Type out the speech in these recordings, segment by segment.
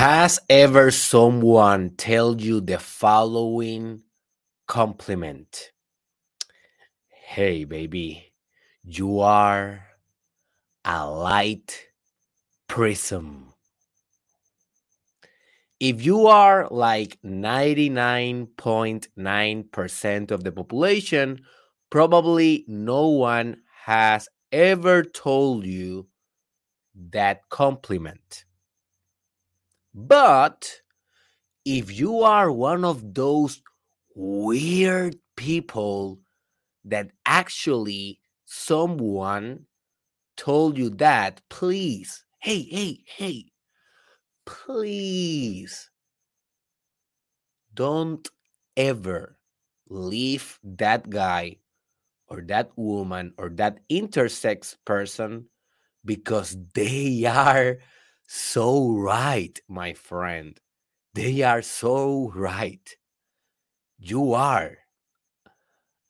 Has ever someone tell you the following compliment? Hey, baby, you are a light prism. If you are like 99.9% of the population, probably no one has ever told you that compliment. But if you are one of those weird people that actually someone told you that, please, hey, hey, hey, please don't ever leave that guy or that woman or that intersex person because they are so right, my friend. They are so right. You are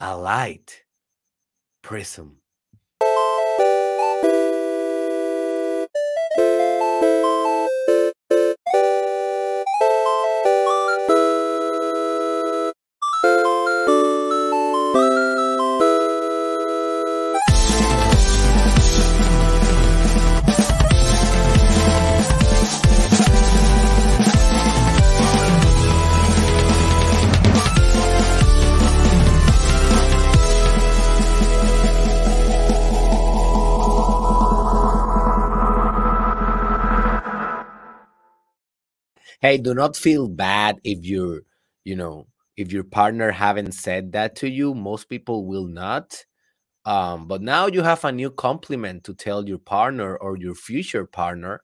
a light prism. Hey do not feel bad if your you know if your partner haven't said that to you. Most people will not. Um, but now you have a new compliment to tell your partner or your future partner.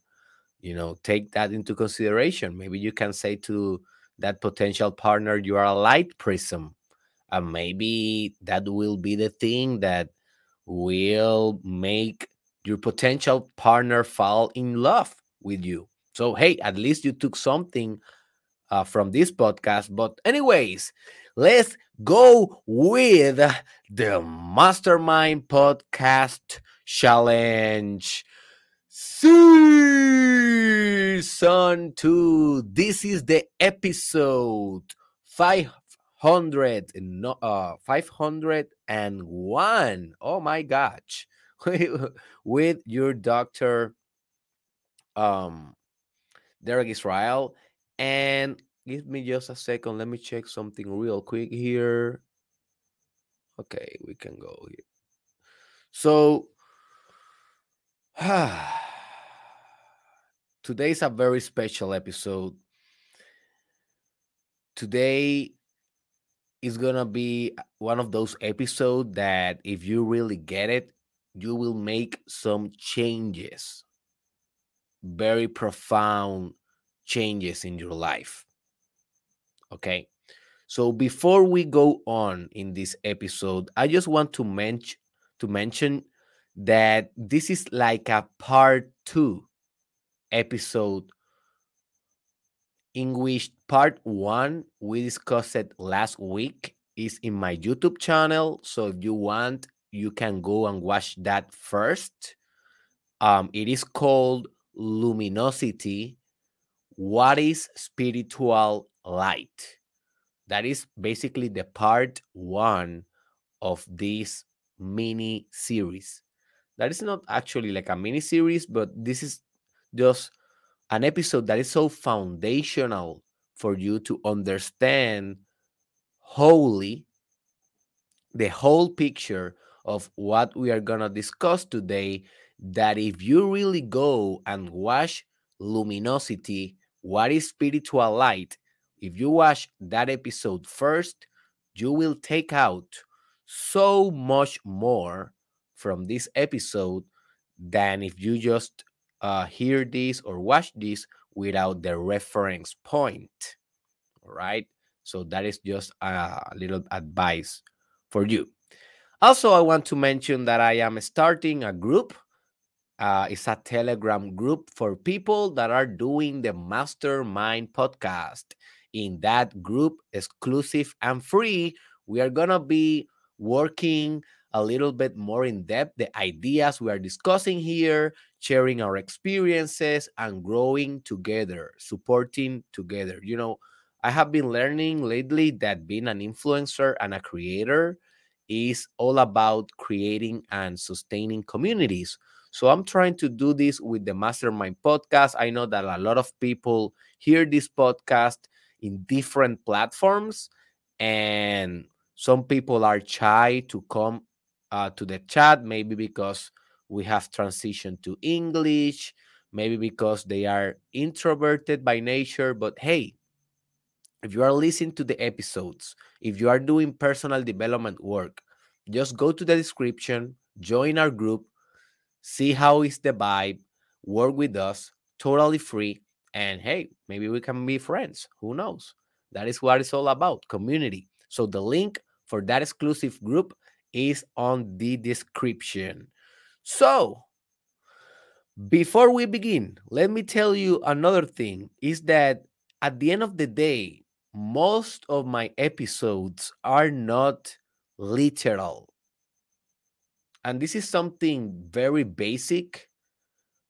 You know take that into consideration. Maybe you can say to that potential partner you are a light prism and maybe that will be the thing that will make your potential partner fall in love with you so, hey, at least you took something uh, from this podcast. But, anyways, let's go with the Mastermind Podcast Challenge Season 2. This is the episode 500 uh 501 oh my gosh with your doctor um Derek Israel. And give me just a second. Let me check something real quick here. Okay, we can go here. So, today's a very special episode. Today is gonna be one of those episodes that if you really get it, you will make some changes very profound changes in your life. Okay. So before we go on in this episode, I just want to mention to mention that this is like a part 2 episode in which part 1 we discussed last week is in my YouTube channel. So if you want, you can go and watch that first. Um, it is called luminosity, what is spiritual light? That is basically the part one of this mini series. That is not actually like a mini series, but this is just an episode that is so foundational for you to understand wholly the whole picture of what we are going to discuss today that if you really go and watch luminosity, what is spiritual light, if you watch that episode first, you will take out so much more from this episode than if you just uh, hear this or watch this without the reference point. All right. So that is just a little advice for you. Also, I want to mention that I am starting a group uh, it's a Telegram group for people that are doing the Mastermind podcast. In that group, exclusive and free, we are going to be working a little bit more in depth the ideas we are discussing here, sharing our experiences and growing together, supporting together. You know, I have been learning lately that being an influencer and a creator is all about creating and sustaining communities. So I'm trying to do this with the Mastermind podcast. I know that a lot of people hear this podcast in different platforms, and some people are shy to come uh, to the chat, maybe because we have transitioned to English, maybe because they are introverted by nature. But hey, if you are listening to the episodes, if you are doing personal development work, just go to the description, join our group, see how is the vibe, work with us, totally free. And hey, maybe we can be friends. Who knows? That is what it's all about community. So the link for that exclusive group is on the description. So, before we begin, let me tell you another thing is that at the end of the day, most of my episodes are not literal. And this is something very basic,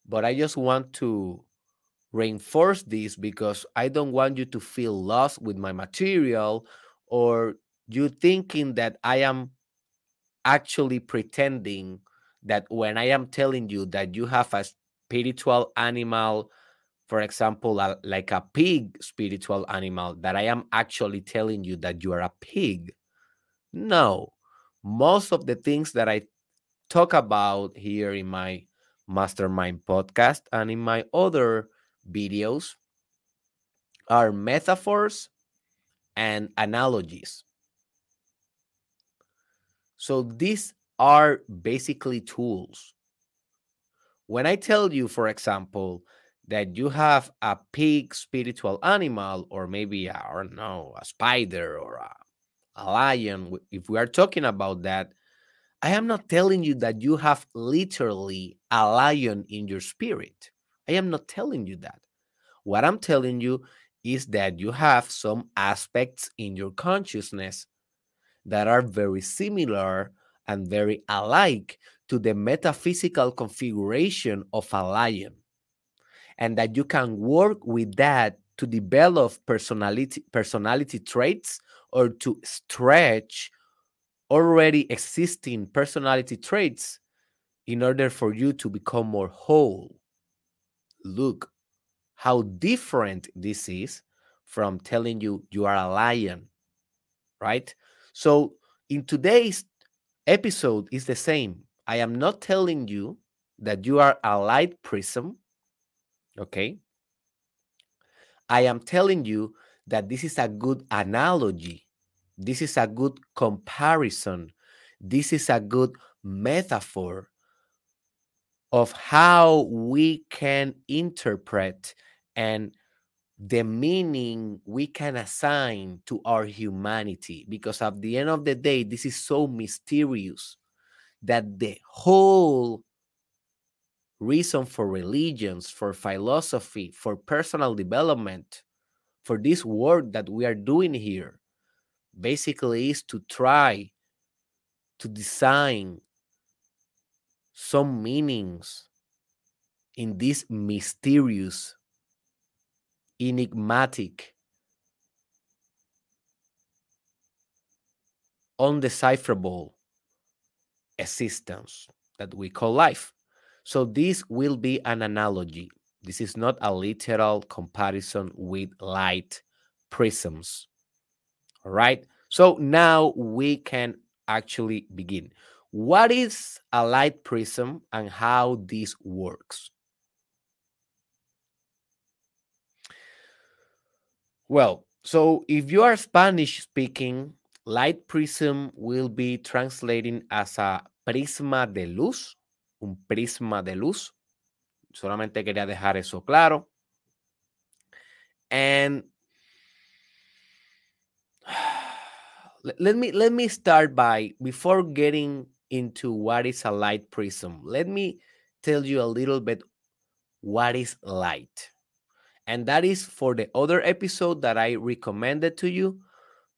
but I just want to reinforce this because I don't want you to feel lost with my material or you thinking that I am actually pretending that when I am telling you that you have a spiritual animal for example, a, like a pig spiritual animal, that I am actually telling you that you are a pig. No, most of the things that I talk about here in my mastermind podcast and in my other videos are metaphors and analogies. So these are basically tools. When I tell you, for example, that you have a pig spiritual animal, or maybe, I don't know, a spider or a, a lion, if we are talking about that, I am not telling you that you have literally a lion in your spirit. I am not telling you that. What I'm telling you is that you have some aspects in your consciousness that are very similar and very alike to the metaphysical configuration of a lion and that you can work with that to develop personality personality traits or to stretch already existing personality traits in order for you to become more whole look how different this is from telling you you are a lion right so in today's episode is the same i am not telling you that you are a light prism Okay. I am telling you that this is a good analogy. This is a good comparison. This is a good metaphor of how we can interpret and the meaning we can assign to our humanity. Because at the end of the day, this is so mysterious that the whole reason for religions, for philosophy, for personal development, for this work that we are doing here, basically is to try to design some meanings in this mysterious, enigmatic, undecipherable existence that we call life. So this will be an analogy. This is not a literal comparison with light prisms. All right. So now we can actually begin. What is a light prism and how this works? Well, so if you are Spanish speaking, light prism will be translating as a prisma de luz un prisma de luz. Solamente quería dejar eso claro. And let me let me start by before getting into what is a light prism. Let me tell you a little bit what is light. And that is for the other episode that I recommended to you,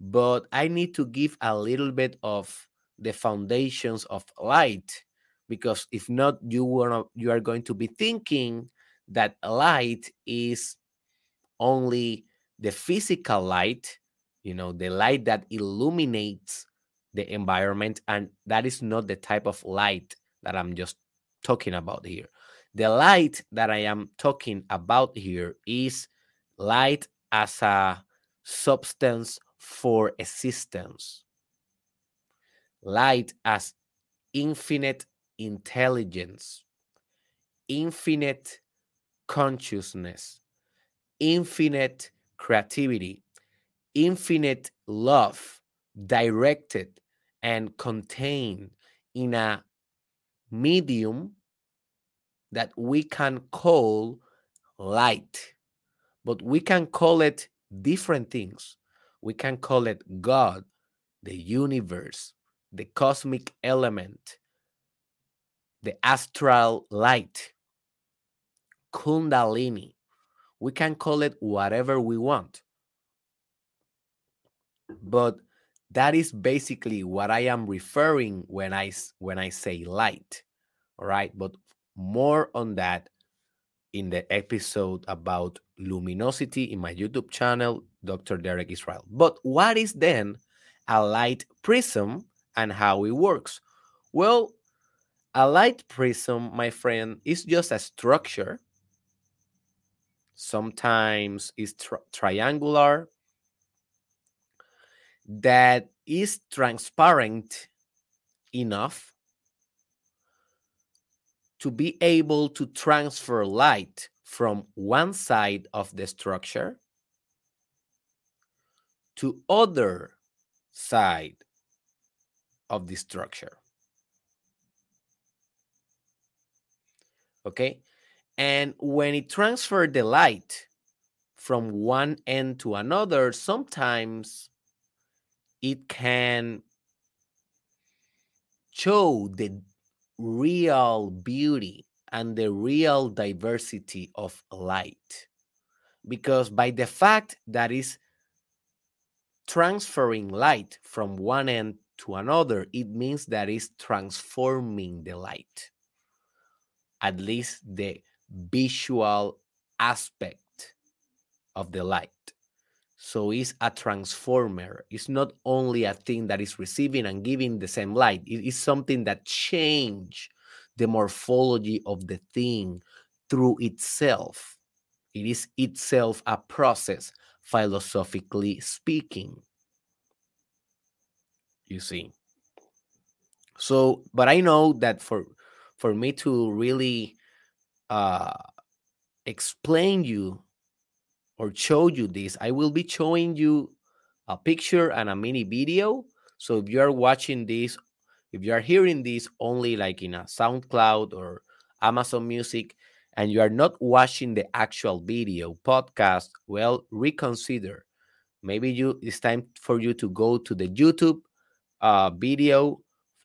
but I need to give a little bit of the foundations of light because if not you wanna you are going to be thinking that light is only the physical light you know the light that illuminates the environment and that is not the type of light that i'm just talking about here. The light that i am talking about here is light as a substance for existence. Light as infinite intelligence infinite consciousness infinite creativity infinite love directed and contained in a medium that we can call light. But we can call it different things. We can call it God, the universe, the cosmic element, the astral light, Kundalini. We can call it whatever we want. But that is basically what I am referring when I when I say light. All right, but more on that in the episode about luminosity in my YouTube channel, Dr. Derek Israel. But what is then a light prism and how it works? Well, a light prism, my friend, is just a structure. Sometimes it's tri triangular, that is transparent enough to be able to transfer light from one side of the structure to other side of the structure. Okay? And when it transferred the light from one end to another sometimes it can show the real beauty and the real diversity of light. Because by the fact that is transferring light from one end to another, it means that is transforming the light, at least the visual aspect of the light. So it's a transformer. It's not only a thing that is receiving and giving the same light. It is something that change the morphology of the thing through itself. It is itself a process, philosophically speaking. You see. So, but I know that for for me to really uh explain you or show you this, I will be showing you a picture and a mini video. So if you are watching this, if you are hearing this only like in a SoundCloud or Amazon Music, and you are not watching the actual video podcast, well, reconsider. Maybe you it's time for you to go to the YouTube uh, video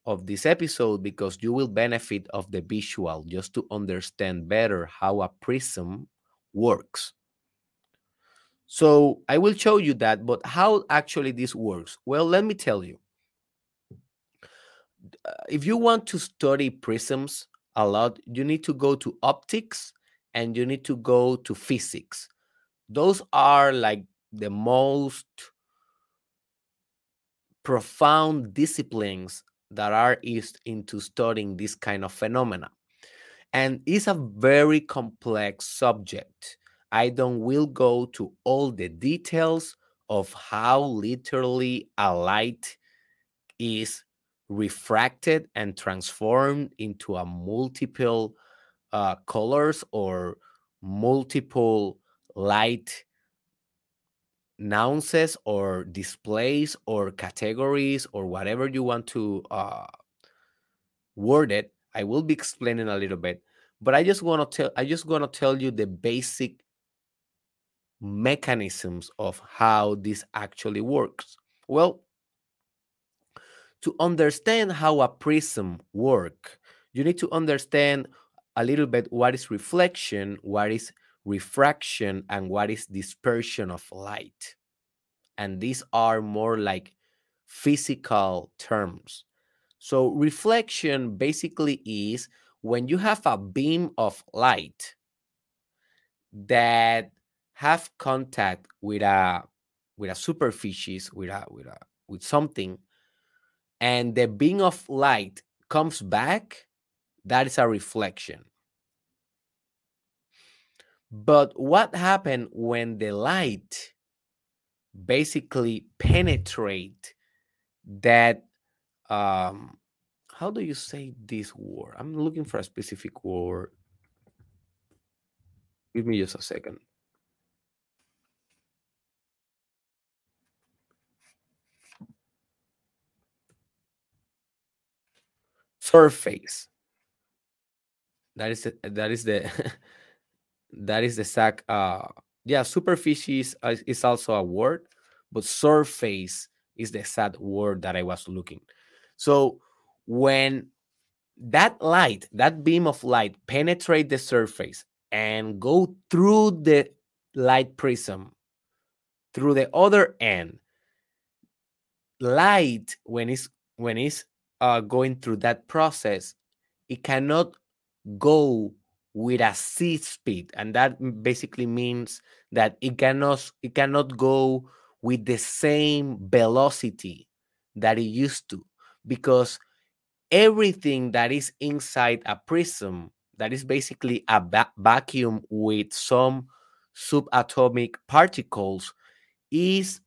of this episode because you will benefit of the visual just to understand better how a prism works. So I will show you that, but how actually this works? Well, let me tell you. Uh, if you want to study prisms a lot, you need to go to optics and you need to go to physics. Those are like the most profound disciplines that are used into studying this kind of phenomena. And it's a very complex subject I don't will go to all the details of how literally a light is refracted and transformed into a multiple uh, colors or multiple light nuances or displays or categories or whatever you want to uh, word it. I will be explaining a little bit, but I just want to tell I just want to tell you the basic mechanisms of how this actually works? Well, to understand how a prism work, you need to understand a little bit what is reflection, what is refraction, and what is dispersion of light. And these are more like physical terms. So reflection basically is when you have a beam of light that have contact with a with a superficies with a with a with something and the beam of light comes back that is a reflection. But what happened when the light basically penetrate that um how do you say this word? I'm looking for a specific word. Give me just a second surface. That is the, that is the that is the sac uh yeah superficies is also a word but surface is the sad word that i was looking. So when that light that beam of light penetrate the surface and go through the light prism through the other end light when it's when it's uh, going through that process it cannot go with a c speed and that basically means that it cannot it cannot go with the same velocity that it used to because everything that is inside a prism that is basically a va vacuum with some subatomic particles is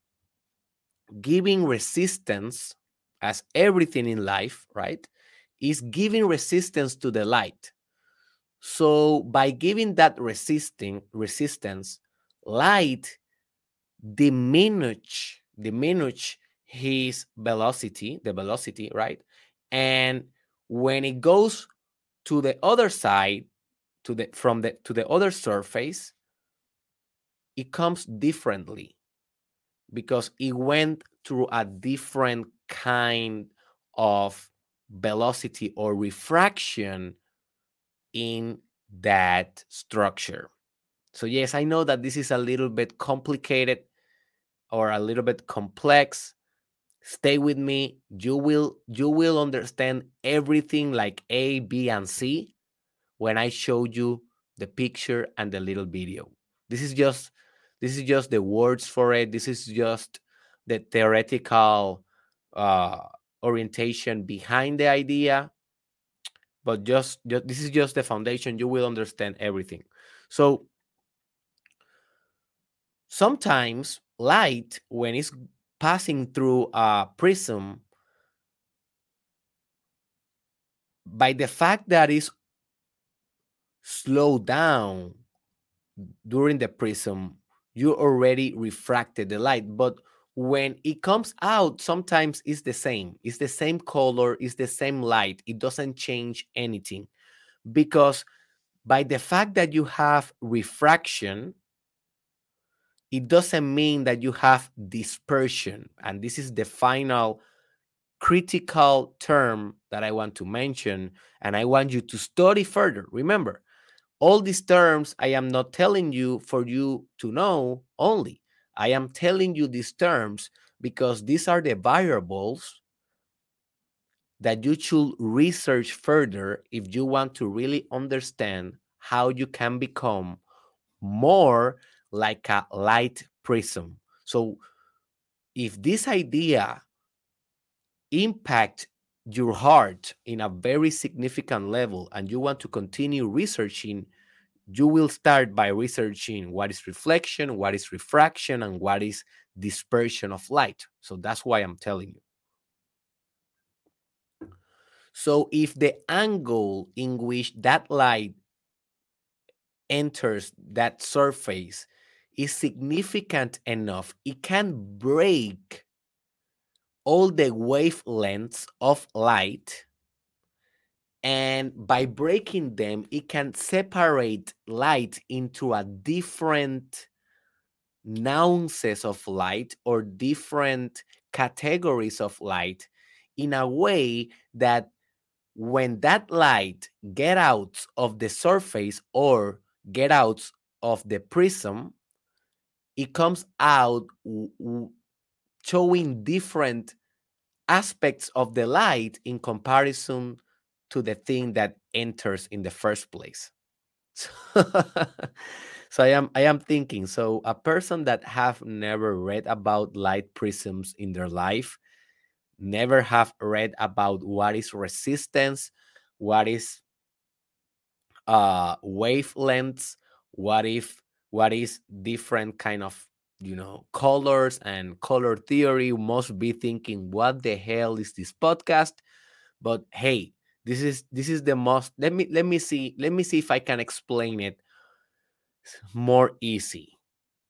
giving resistance as everything in life right is giving resistance to the light. So by giving that resisting resistance light diminish diminish his velocity the velocity right? And when it goes to the other side to the from the to the other surface it comes differently because it went through a different kind of velocity or refraction in that structure. So, yes, I know that this is a little bit complicated or a little bit complex. Stay with me. You will you will understand everything like A, B, and C when I show you the picture and the little video. This is just this is just the words for it. This is just the theoretical uh, orientation behind the idea but just, just this is just the foundation you will understand everything. So sometimes light when it's passing through a prism by the fact that it's slowed down during the prism you already refracted the light but when it comes out sometimes it's the same. It's the same color it's the same light. It doesn't change anything. Because by the fact that you have refraction it doesn't mean that you have dispersion. And this is the final critical term that i want to mention and i want you to study further. Remember all these terms i am not telling you for you to know only I am telling you these terms because these are the variables that you should research further if you want to really understand how you can become more like a light prism. So if this idea impact your heart in a very significant level and you want to continue researching you will start by researching what is reflection, what is refraction, and what is dispersion of light. So that's why I'm telling you. So if the angle in which that light enters that surface is significant enough, it can break all the wavelengths of light and by breaking them it can separate light into a different nuances of light or different categories of light in a way that when that light get out of the surface or get out of the prism it comes out showing different aspects of the light in comparison to the thing that enters in the first place. so I am I am thinking so a person that have never read about light prisms in their life never have read about what is resistance what is uh wavelengths what if what is different kind of you know colors and color theory must be thinking what the hell is this podcast but hey this is this is the most let me let me see let me see if i can explain it more easy.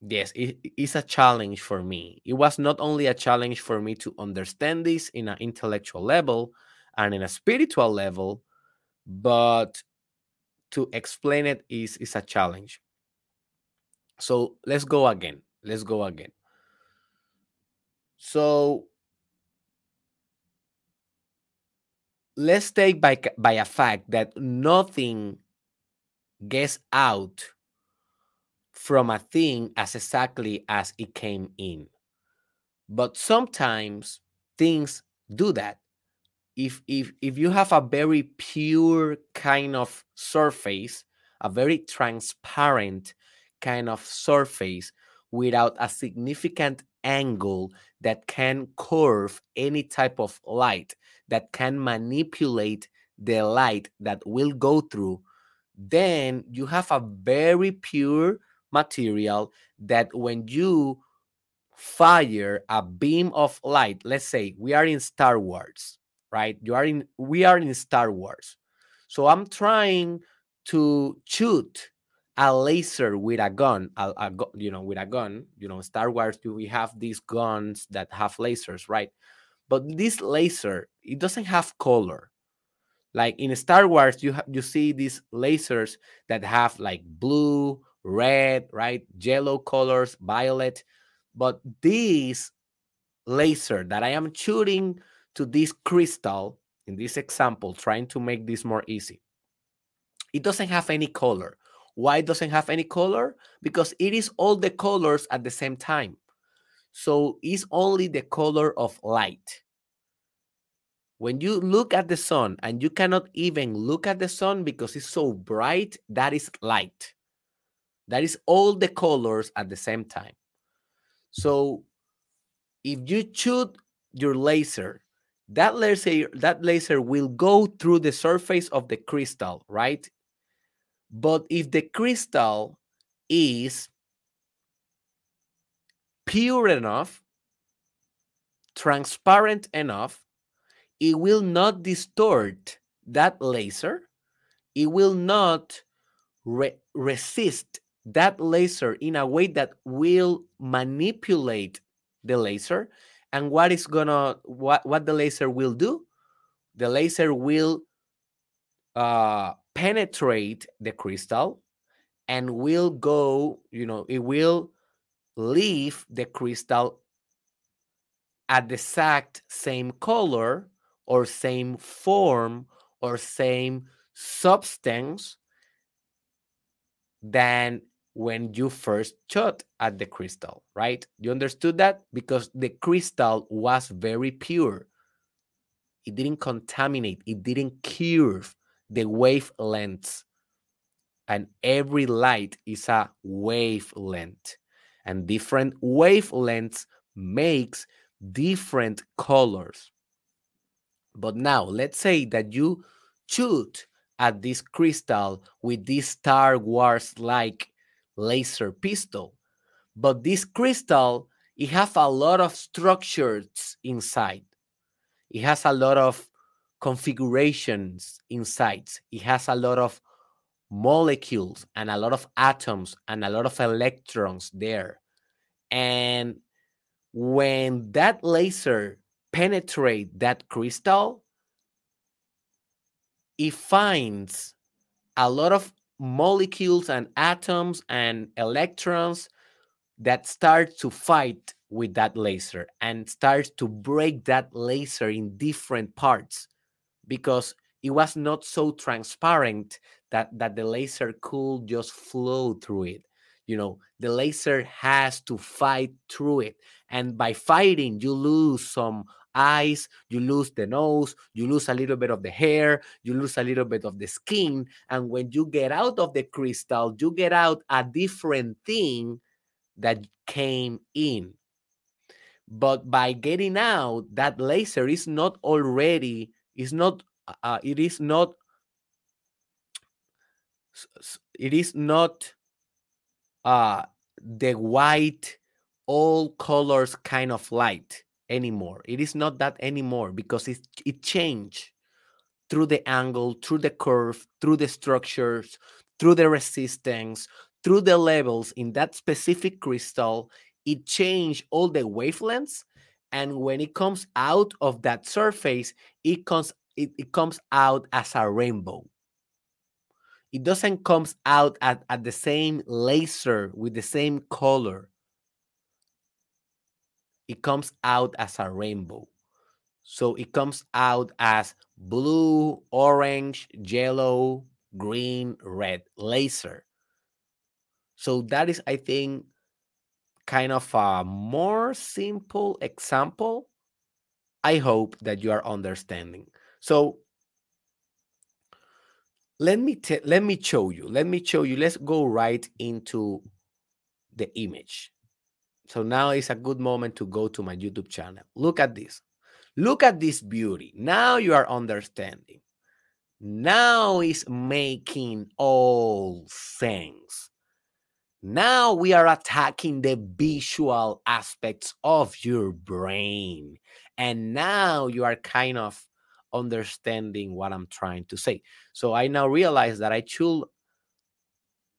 Yes it, it's a challenge for me. It was not only a challenge for me to understand this in an intellectual level and in a spiritual level but to explain it is is a challenge. So let's go again let's go again. So let's take by by a fact that nothing gets out from a thing as exactly as it came in. But sometimes things do that. If if if you have a very pure kind of surface a very transparent kind of surface without a significant angle that can curve any type of light that can manipulate the light that will go through then you have a very pure material that when you fire a beam of light let's say we are in star wars right? You are in we are in star wars. So i'm trying to shoot a laser with a gun a, a, you know with a gun you know star wars do we have these guns that have lasers right but this laser it doesn't have color. Like in star wars you have you see these lasers that have like blue red right yellow colors violet but this laser that i am shooting to this crystal in this example trying to make this more easy it doesn't have any color. Why it doesn't have any color? Because it is all the colors at the same time so it's only the color of light. When you look at the sun and you cannot even look at the sun because it's so bright that is light. That is all the colors at the same time. So if you shoot your laser that laser that laser will go through the surface of the crystal right? But if the crystal is pure enough transparent enough it will not distort that laser it will not re resist that laser in a way that will manipulate the laser. And what is gonna what what the laser will do? The laser will uh penetrate the crystal and will go you know it will leave the crystal at the exact same color or same form or same substance than when you first shot at the crystal, right? You understood that? Because the crystal was very pure. It didn't contaminate, it didn't curve the wavelengths. And every light is a wavelength. And different wavelengths makes different colors. But now let's say that you shoot at this crystal with this Star Wars like laser pistol. But this crystal, it has a lot of structures inside. It has a lot of configurations inside. It has a lot of molecules and a lot of atoms and a lot of electrons there. And when that laser penetrate that crystal, it finds a lot of molecules and atoms and electrons that start to fight with that laser and starts to break that laser in different parts because it was not so transparent that that the laser could just flow through it you know the laser has to fight through it and by fighting you lose some eyes, you lose the nose, you lose a little bit of the hair, you lose a little bit of the skin. And when you get out of the crystal, you get out a different thing that came in. But by getting out, that laser is not already, is not, uh, it is not, it is not uh, the white, all colors kind of light anymore. It is not that anymore because it, it changed through the angle, through the curve, through the structures, through the resistance, through the levels in that specific crystal. It changed all the wavelengths. And when it comes out of that surface, it comes it, it comes out as a rainbow. It doesn't comes out at, at the same laser with the same color it comes out as a rainbow. So it comes out as blue, orange, yellow, green, red laser. So that is, I think, kind of a more simple example. I hope that you are understanding. So let me t- let me show you. Let me show you. Let's go right into the image. So now is a good moment to go to my YouTube channel. Look at this. Look at this beauty. Now you are understanding. Now is making all sense. Now we are attacking the visual aspects of your brain. And now you are kind of understanding what I'm trying to say. So I now realize that I should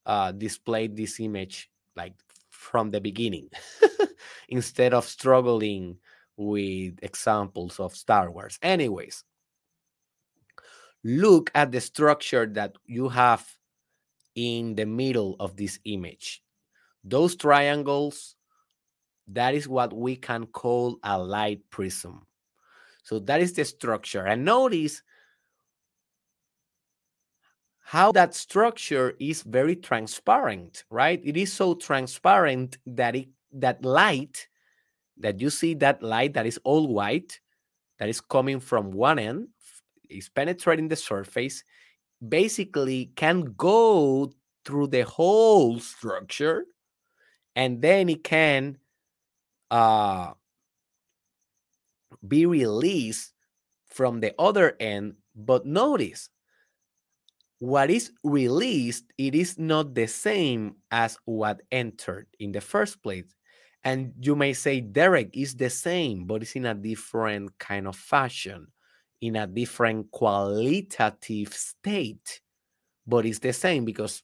uh, display this image like from the beginning instead of struggling with examples of Star Wars. Anyways, look at the structure that you have in the middle of this image. Those triangles, that is what we can call a light prism. So that is the structure. And notice how that structure is very transparent, right? It is so transparent that it that light that you see that light that is all white that is coming from one end is penetrating the surface basically can go through the whole structure and then it can uh, be released from the other end but notice what is released it is not the same as what entered in the first place. And you may say derek is the same but it's in a different kind of fashion in a different qualitative state. But it's the same because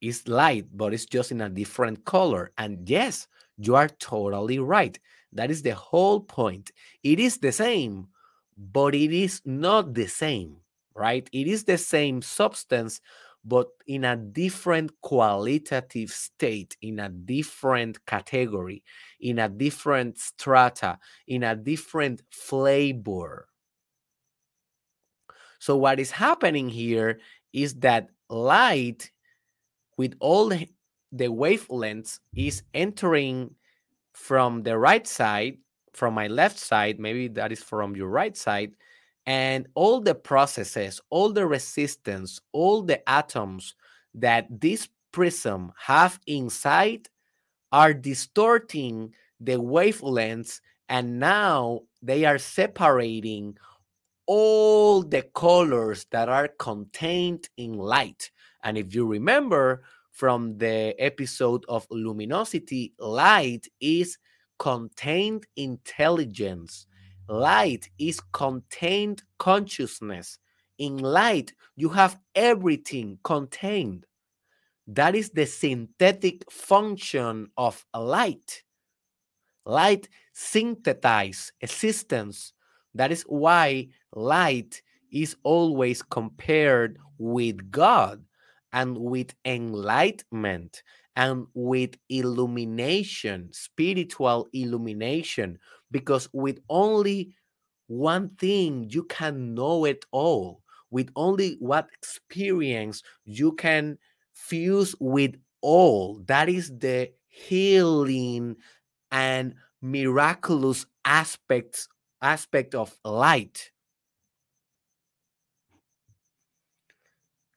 it's light but it's just in a different color. And yes you are totally right that is the whole point it is the same but it is not the same right? It is the same substance, but in a different qualitative state, in a different category, in a different strata, in a different flavor. So, what is happening here is that light, with all the, wavelengths, is entering from the right side, from my left side, maybe that is from your right side, and all the processes, all the resistance, all the atoms that this prism have inside are distorting the wavelengths and now they are separating all the colors that are contained in light. And if you remember from the episode of luminosity, light is contained intelligence. Light is contained consciousness. In light, you have everything contained. That is the synthetic function of light. Light synthesize existence. That is why light is always compared with God and with enlightenment and with illumination, spiritual illumination, because with only one thing you can know it all with only what experience you can fuse with all that is the healing and miraculous aspects aspect of light.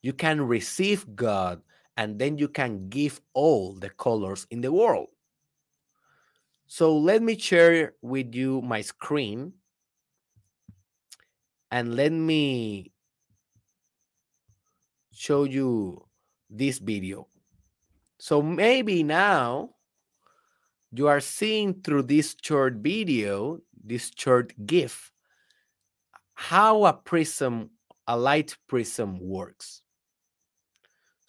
You can receive God and then you can give all the colors in the world. So let me share with you my screen and let me show you this video. So maybe now you are seeing through this short video, this short GIF, how a prism, a light prism works.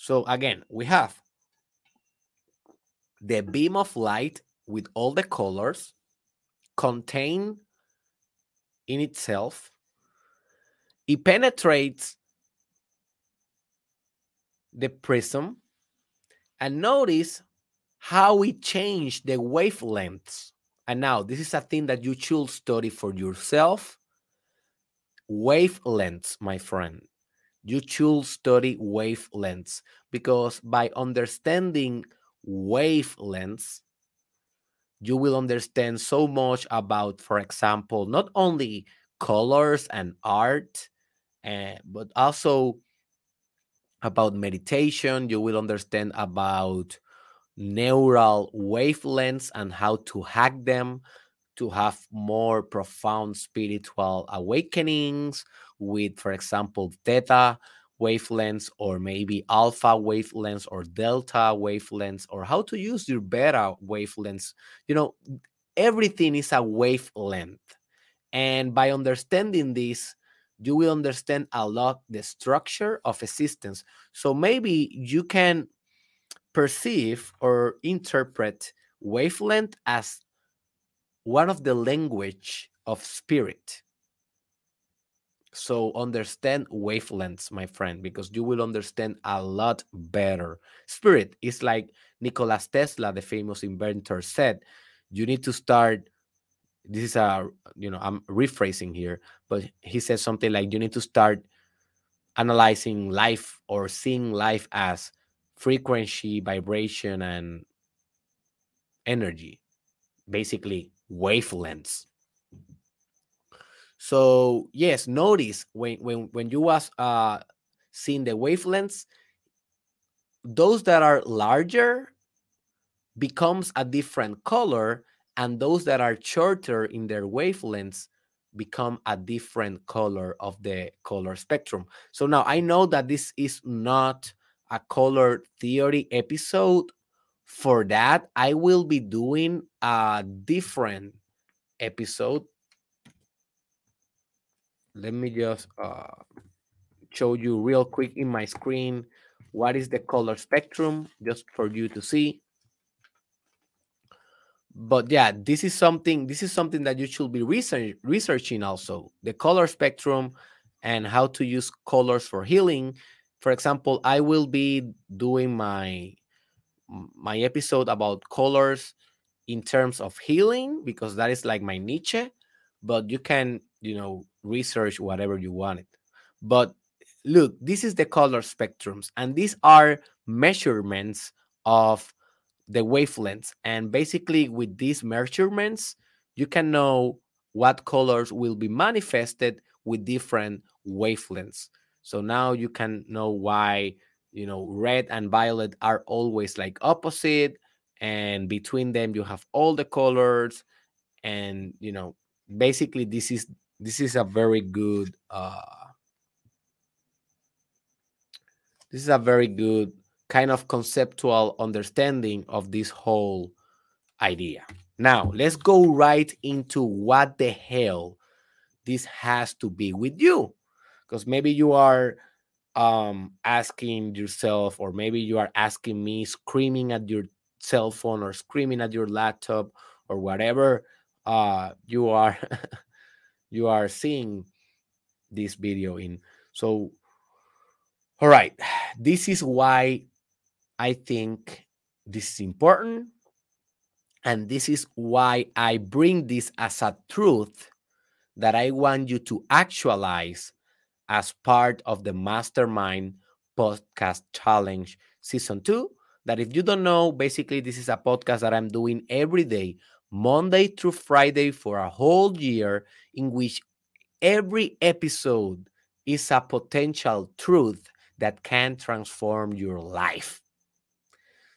So again, we have the beam of light with all the colors contained in itself. It penetrates the prism and notice how it changed the wavelengths. And now this is a thing that you should study for yourself. Wavelengths, my friend. You should study wavelengths because by understanding wavelengths, you will understand so much about, for example, not only colors and art, uh, but also about meditation. You will understand about neural wavelengths and how to hack them to have more profound spiritual awakenings with, for example, theta wavelengths or maybe alpha wavelengths or delta wavelengths or how to use your beta wavelengths. You know, everything is a wavelength. And by understanding this, you will understand a lot the structure of existence. So maybe you can perceive or interpret wavelength as one of the language of spirit. So understand wavelengths, my friend, because you will understand a lot better. Spirit is like Nikola Tesla, the famous inventor, said, you need to start this is a you know i'm rephrasing here but he said something like you need to start analyzing life or seeing life as frequency vibration and energy basically wavelengths so yes notice when when when you was uh seeing the wavelengths those that are larger becomes a different color and those that are shorter in their wavelengths become a different color of the color spectrum. So now I know that this is not a color theory episode. For that, I will be doing a different episode. Let me just uh, show you real quick in my screen what is the color spectrum, just for you to see. But yeah this is something this is something that you should be research, researching also the color spectrum and how to use colors for healing. For example i will be doing my my episode about colors in terms of healing because that is like my niche but you can you know research whatever you wanted but look this is the color spectrums and these are measurements of the wavelengths. And basically, with these measurements, you can know what colors will be manifested with different wavelengths. So now you can know why, you know, red and violet are always like opposite. And between them, you have all the colors. And, you know, basically, this is this is a very good uh this is a very good kind of conceptual understanding of this whole idea. Now, let's go right into what the hell this has to be with you. Because maybe you are um, asking yourself, or maybe you are asking me, screaming at your cell phone or screaming at your laptop or whatever uh, you are you are seeing this video in. So, all right, this is why I think this is important. And this is why I bring this as a truth that I want you to actualize as part of the Mastermind Podcast Challenge Season 2. That if you don't know, basically, this is a podcast that I'm doing every day, Monday through Friday for a whole year, in which every episode is a potential truth that can transform your life.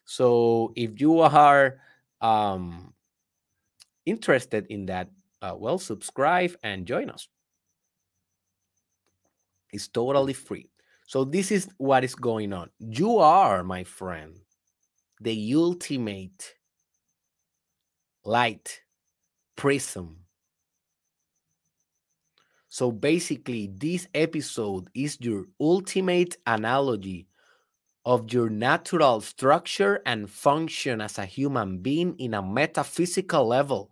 So if you are um, interested in that, uh, well, subscribe and join us. It's totally free. So this is what is going on. You are, my friend, the ultimate light prism. So basically, this episode is your ultimate analogy of your natural structure and function as a human being in a metaphysical level.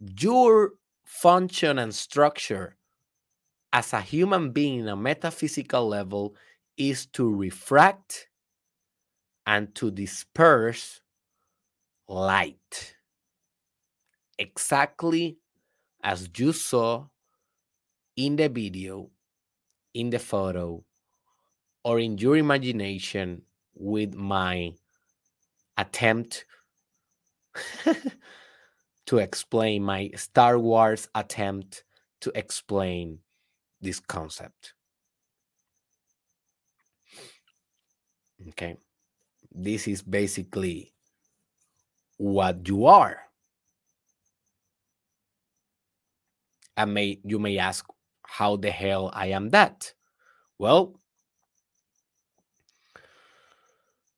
Your function and structure as a human being in a metaphysical level is to refract and to disperse light. Exactly as you saw in the video, in the photo, or in your imagination with my attempt to explain my Star Wars attempt to explain this concept. Okay. This is basically what you are. And may you may ask how the hell I am that? Well,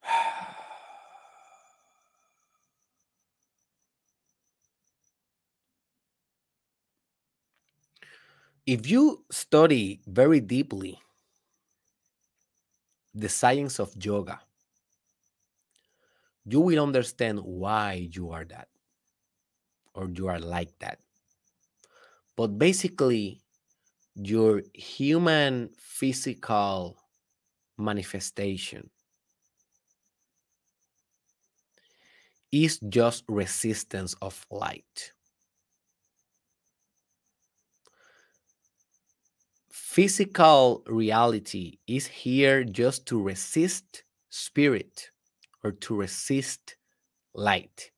if you study very deeply the science of yoga, you will understand why you are that or you are like that. But basically, your human physical manifestation is just resistance of light. Physical reality is here just to resist spirit or to resist light.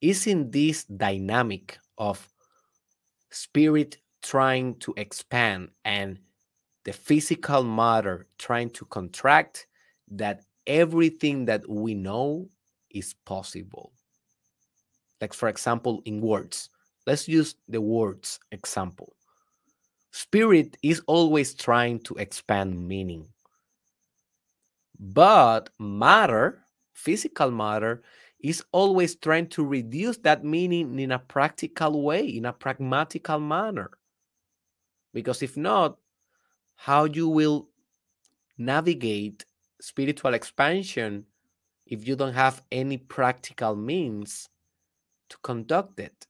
Is in this dynamic of spirit trying to expand and the physical matter trying to contract that everything that we know is possible. Like, for example, in words, let's use the words example. Spirit is always trying to expand meaning, but matter, physical matter, is always trying to reduce that meaning in a practical way, in a pragmatical manner. Because if not, how you will navigate spiritual expansion if you don't have any practical means to conduct it.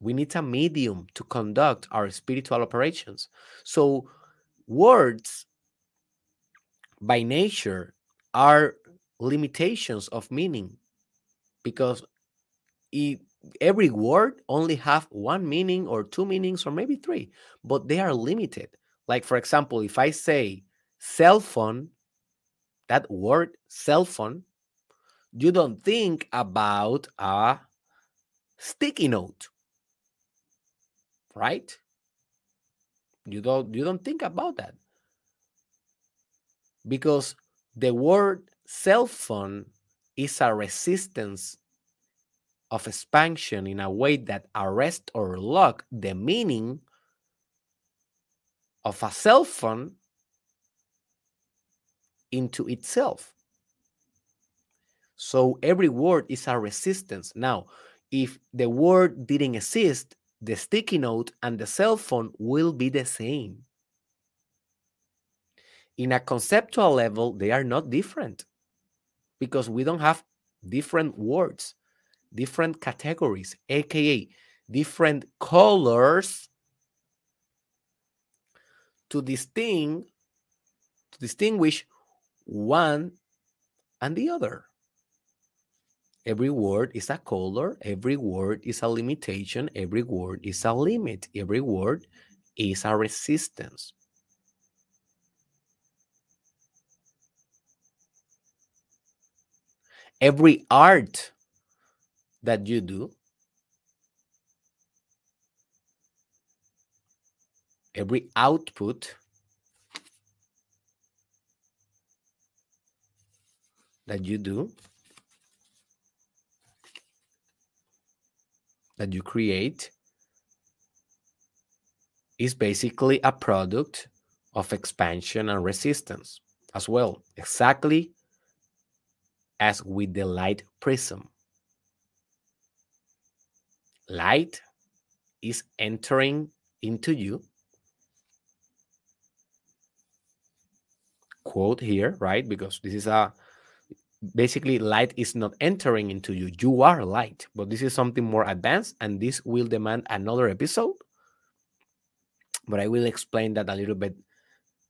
We need a medium to conduct our spiritual operations. So, words by nature are limitations of meaning because it, every word only have one meaning or two meanings or maybe three but they are limited. Like for example if i say cell phone that word cell phone you don't think about a sticky note right? You don't you don't think about that because the word cell phone is a resistance of expansion in a way that arrest or lock the meaning of a cell phone into itself. So every word is a resistance. Now, if the word didn't exist, the sticky note and the cell phone will be the same. In a conceptual level, they are not different because we don't have different words, different categories, aka different colors to distinguish to distinguish one and the other. Every word is a color, every word is a limitation, every word is a limit, every word is a resistance. Every art that you do, every output that you do, that you create, is basically a product of expansion and resistance as well, exactly as with the light prism. Light is entering into you. Quote here, right? Because this is a basically light is not entering into you. You are light, but this is something more advanced, and this will demand another episode. But I will explain that a little bit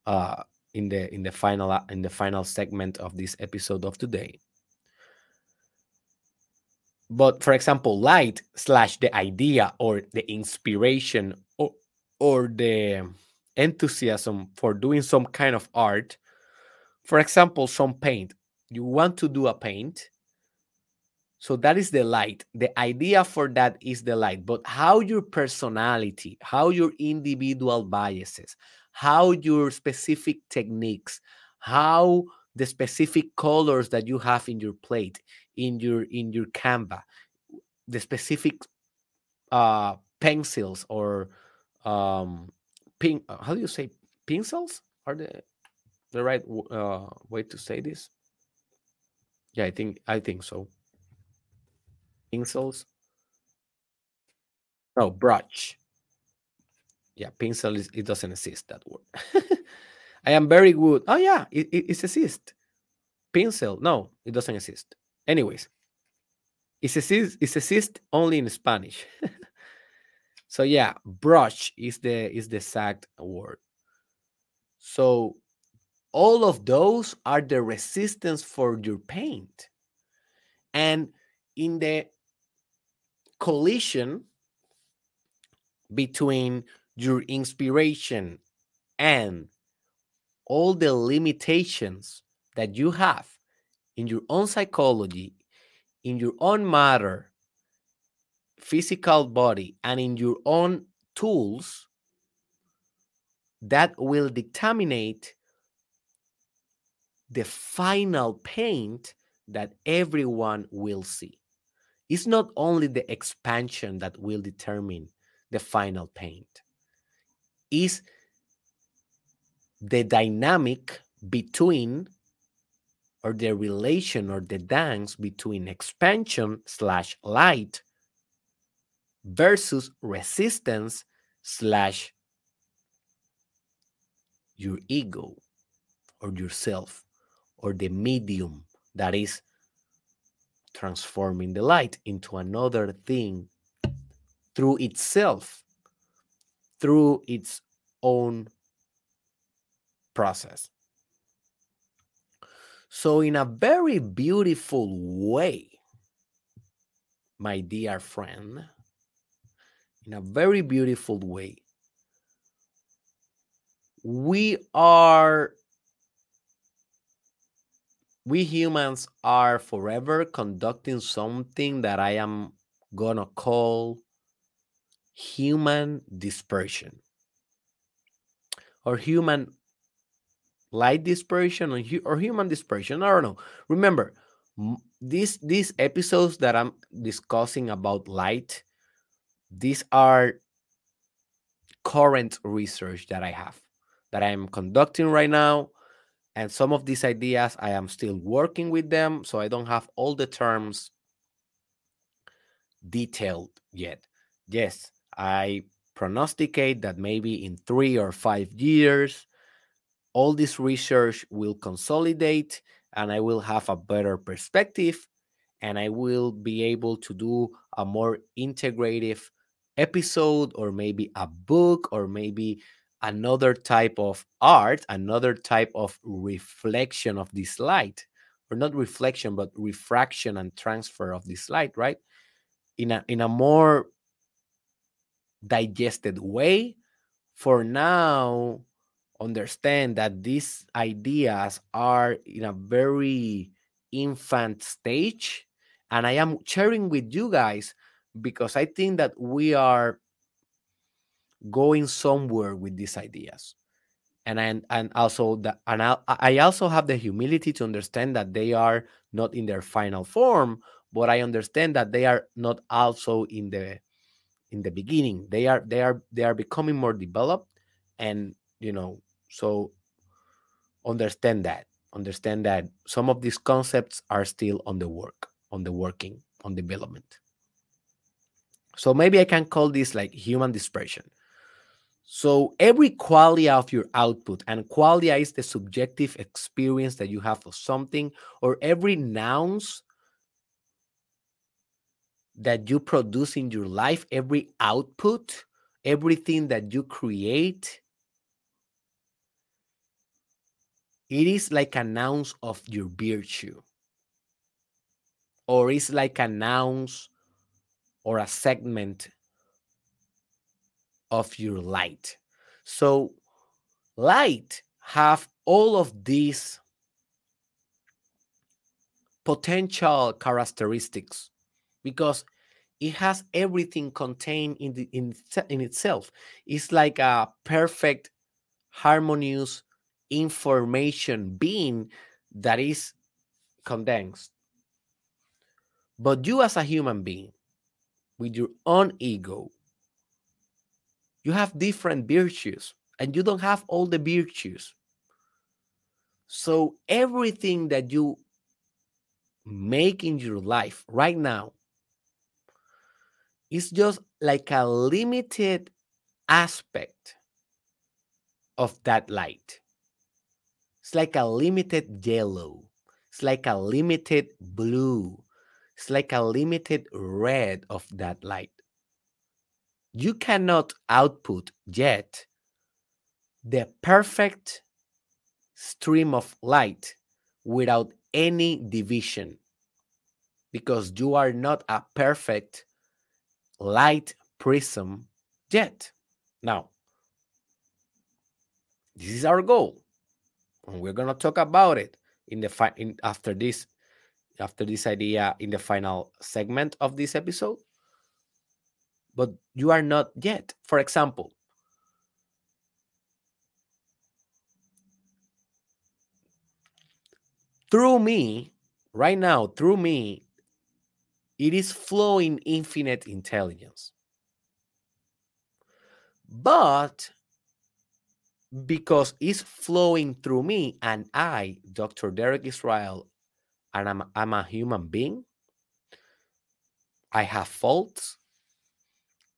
uh, in the in the final in the final segment of this episode of today. But for example, light slash the idea or the inspiration or, or the enthusiasm for doing some kind of art. For example, some paint. You want to do a paint. So that is the light. The idea for that is the light. But how your personality, how your individual biases, how your specific techniques, how the specific colors that you have in your plate, in your in your Canva, the specific uh, pencils or um, pin. Uh, how do you say pencils? Are the the right uh, way to say this? Yeah, I think I think so. Pencils. No, brush. Yeah, pencil is it doesn't exist that word. I am very good. Oh yeah, it, it, it exists. Pencil. No, it doesn't exist. Anyways, it exists, it exists only in Spanish. so yeah, brush is the is the exact word. So all of those are the resistance for your paint. And in the collision between your inspiration and all the limitations that you have in your own psychology, in your own matter, physical body, and in your own tools, that will determine the final paint that everyone will see. It's not only the expansion that will determine the final paint, is the dynamic between or the relation or the dance between expansion slash light versus resistance slash your ego or yourself or the medium that is transforming the light into another thing through itself, through its own process. So, in a very beautiful way, my dear friend, in a very beautiful way, we are, we humans are forever conducting something that I am gonna call human dispersion or human light dispersion or, or human dispersion. I don't know. Remember, these these episodes that I'm discussing about light, these are current research that I have that I am conducting right now. And some of these ideas I am still working with them, so I don't have all the terms detailed yet. Yes, I prognosticate that maybe in three or five years, all this research will consolidate and I will have a better perspective and I will be able to do a more integrative episode or maybe a book or maybe another type of art, another type of reflection of this light or not reflection but refraction and transfer of this light, right? In a in a more digested way. For now, understand that these ideas are in a very infant stage And I am sharing with you guys because I think that we are going somewhere with these ideas. And I, and also that and I, I also have the humility to understand that they are not in their final form, but I understand that they are not also in the in the beginning. They are they are they are becoming more developed and you know so understand that understand that some of these concepts are still on the work on the working on development. So maybe i can call this like human dispersion. So every qualia of your output and qualia is the subjective experience that you have of something or every nouns that you produce in your life every output everything that you create it is like an ounce of your virtue. Or it's like an ounce or a segment of your light. So light have all of these potential characteristics because it has everything contained in the in, in itself. It's like a perfect harmonious information being that is condensed. But you, as a human being, with your own ego, you have different virtues and you don't have all the virtues. So, everything that you make in your life right now is just like a limited aspect of that light. It's like a limited yellow. It's like a limited blue. It's like a limited red of that light. You cannot output yet the perfect stream of light without any division because you are not a perfect light prism yet. Now, this is our goal and we're gonna talk about it in the fi- in after this after this idea in the final segment of this episode. But you are not yet. For example through me right now through me it is flowing infinite intelligence. But because it's flowing through me and I, Dr. Derek Israel, and I'm, I'm a human being. I have faults.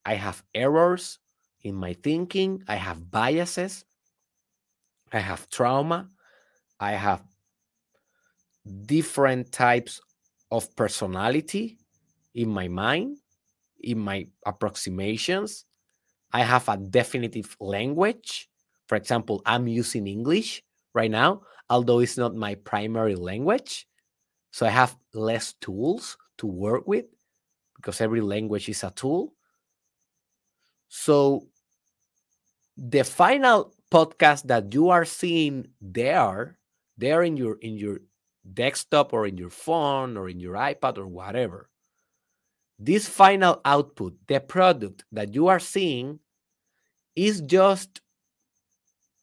I have errors in my thinking. I have biases. I have trauma. I have different types of personality in my mind, in my approximations. I have a definitive language for example, I'm using English right now, although it's not my primary language. So I have less tools to work with because every language is a tool. So the final podcast that you are seeing there, there in your in your desktop or in your phone or in your iPad or whatever. This final output, the product that you are seeing, is just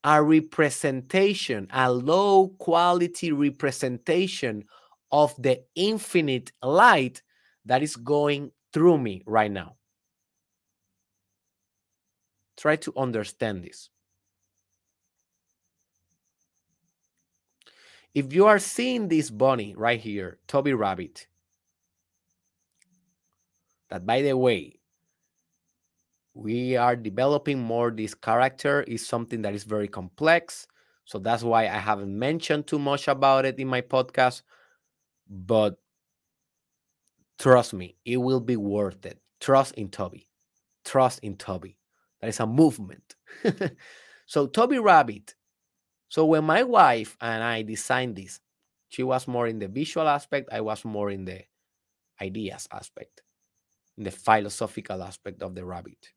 a representation, a low quality representation of the infinite light that is going through me right now. Try to understand this. If you are seeing this bunny right here, Toby Rabbit, that by the way, we are developing more this character is something that is very complex. So that's why i haven't mentioned too much about it in my podcast. But trust me it will be worth it. Trust in toby. Trust in toby. That is a movement. So toby rabbit. So when my wife and i designed this she was more in the visual aspect. I was more in the ideas aspect in the philosophical aspect of the rabbit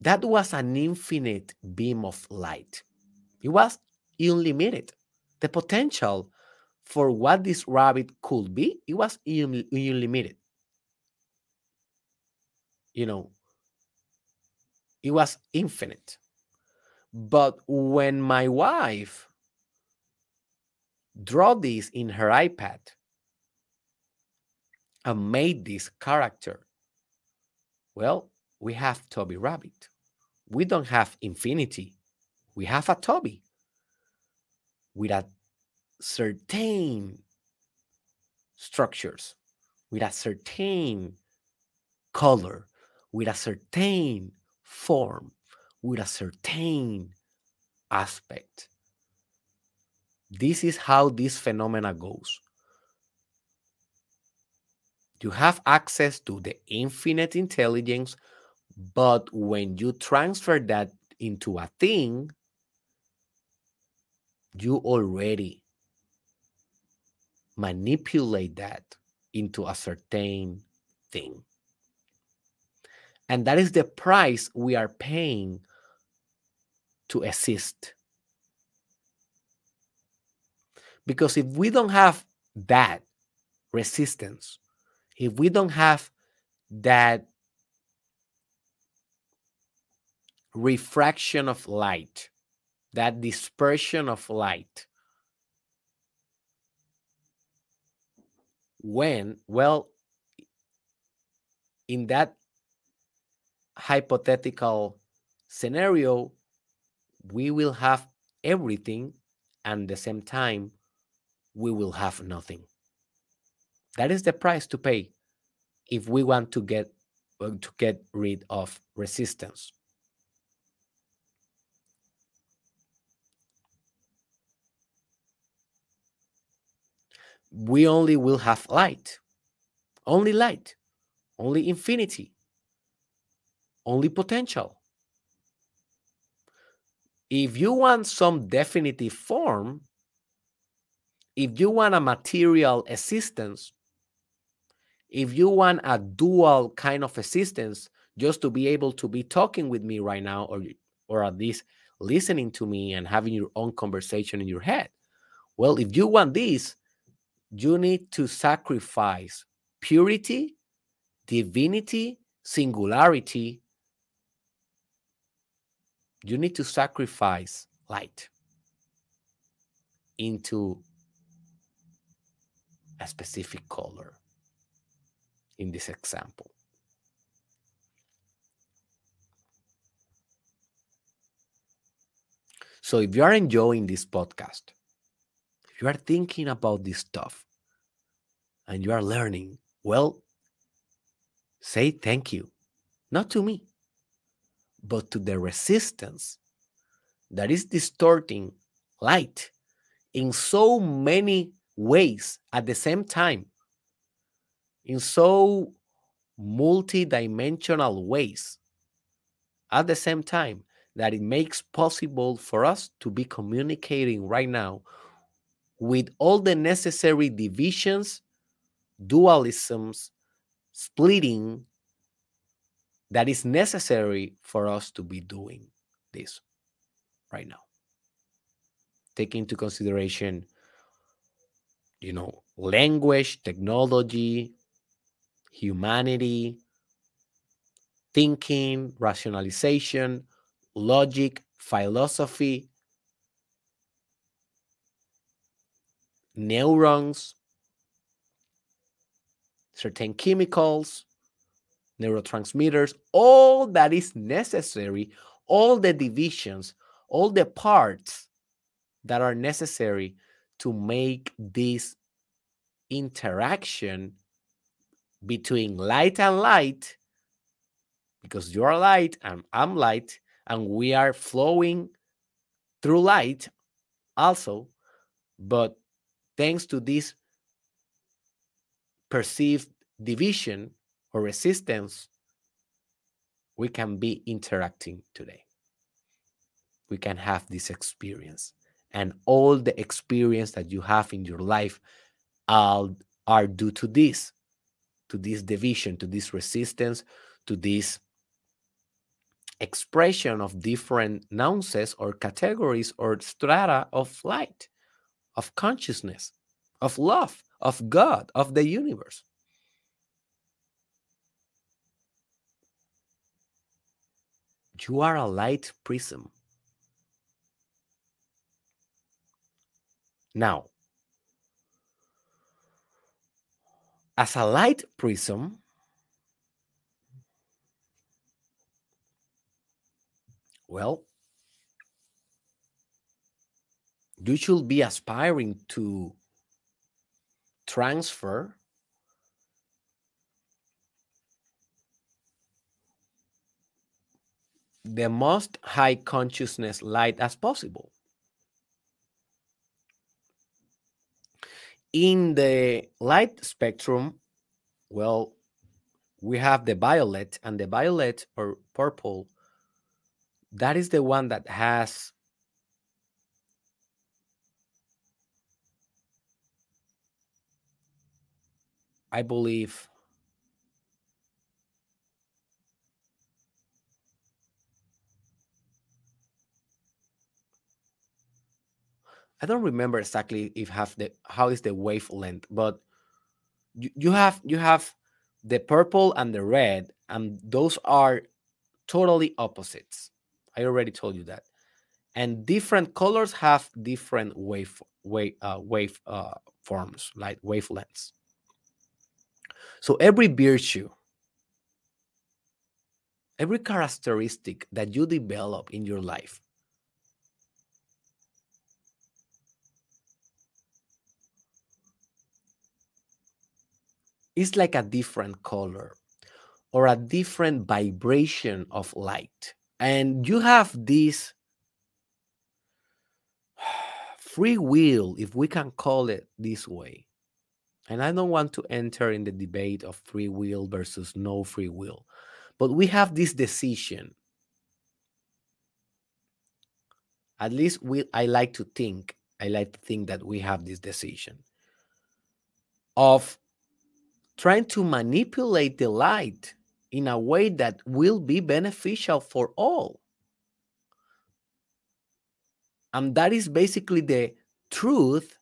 that was an infinite beam of light. It was unlimited. The potential for what this rabbit could be, it was unlimited. You know, it was infinite. But when my wife drew this in her iPad and made this character, well, we have Toby Rabbit. We don't have infinity. We have a Toby with a certain structures, with a certain color, with a certain form, with a certain aspect. This is how this phenomena goes. You have access to the infinite intelligence, but when you transfer that into a thing, you already manipulate that into a certain thing. And that is the price we are paying to assist. Because if we don't have that resistance, if we don't have that refraction of light, that dispersion of light, when, well, in that hypothetical scenario, we will have everything and at the same time we will have nothing. That is the price to pay if we want to get uh, to get rid of resistance we only will have light. Only light. Only infinity. Only potential. If you want some definitive form, if you want a material assistance, if you want a dual kind of assistance just to be able to be talking with me right now or or at least listening to me and having your own conversation in your head. Well if you want this you need to sacrifice purity divinity singularity you need to sacrifice light into a specific color in this example. So if you are enjoying this podcast, you are thinking about this stuff and you are learning, well, say thank you, not to me, but to the resistance that is distorting light in so many ways at the same time, in so multidimensional ways at the same time that it makes possible for us to be communicating right now with all the necessary divisions, dualisms, splitting, that is necessary for us to be doing this right now. Take into consideration, you know, language, technology, humanity, thinking, rationalization, logic, philosophy, neurons, certain chemicals, neurotransmitters, all that is necessary, all the divisions, all the parts that are necessary to make this interaction between light and light, because you're light and I'm light, and we are flowing through light also, but thanks to this perceived division, or resistance, we can be interacting today. We can have this experience. And all the experience that you have in your life are, are due to this, to this division, to this resistance, to this expression of different nuances or categories or strata of light, of consciousness, of love, of God, of the universe. You are a light prism. Now, as a light prism, well, you should be aspiring to transfer the most high consciousness light as possible. In the light spectrum, well, we have the violet, and the violet or purple, that is the one that has I believe I don't remember exactly if have the how is the wavelength, but you, you have you have the purple and the red, and those are totally opposites. I already told you that. And different colors have different wave wave uh, wave uh, forms, like wavelengths. So every virtue, every characteristic that you develop in your life is like a different color or a different vibration of light. And you have this free will, if we can call it this way, and I don't want to enter in the debate of free will versus no free will, but we have this decision. At least we I like to think, I like to think that we have this decision of trying to manipulate the light in a way that will be beneficial for all. And that is basically the truth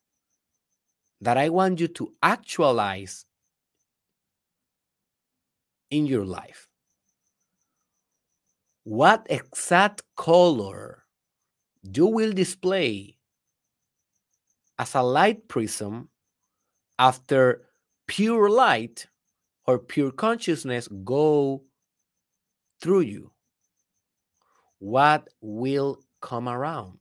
that I want you to actualize in your life. What exact color you will display as a light prism after pure light or pure consciousness go through you? What will come around?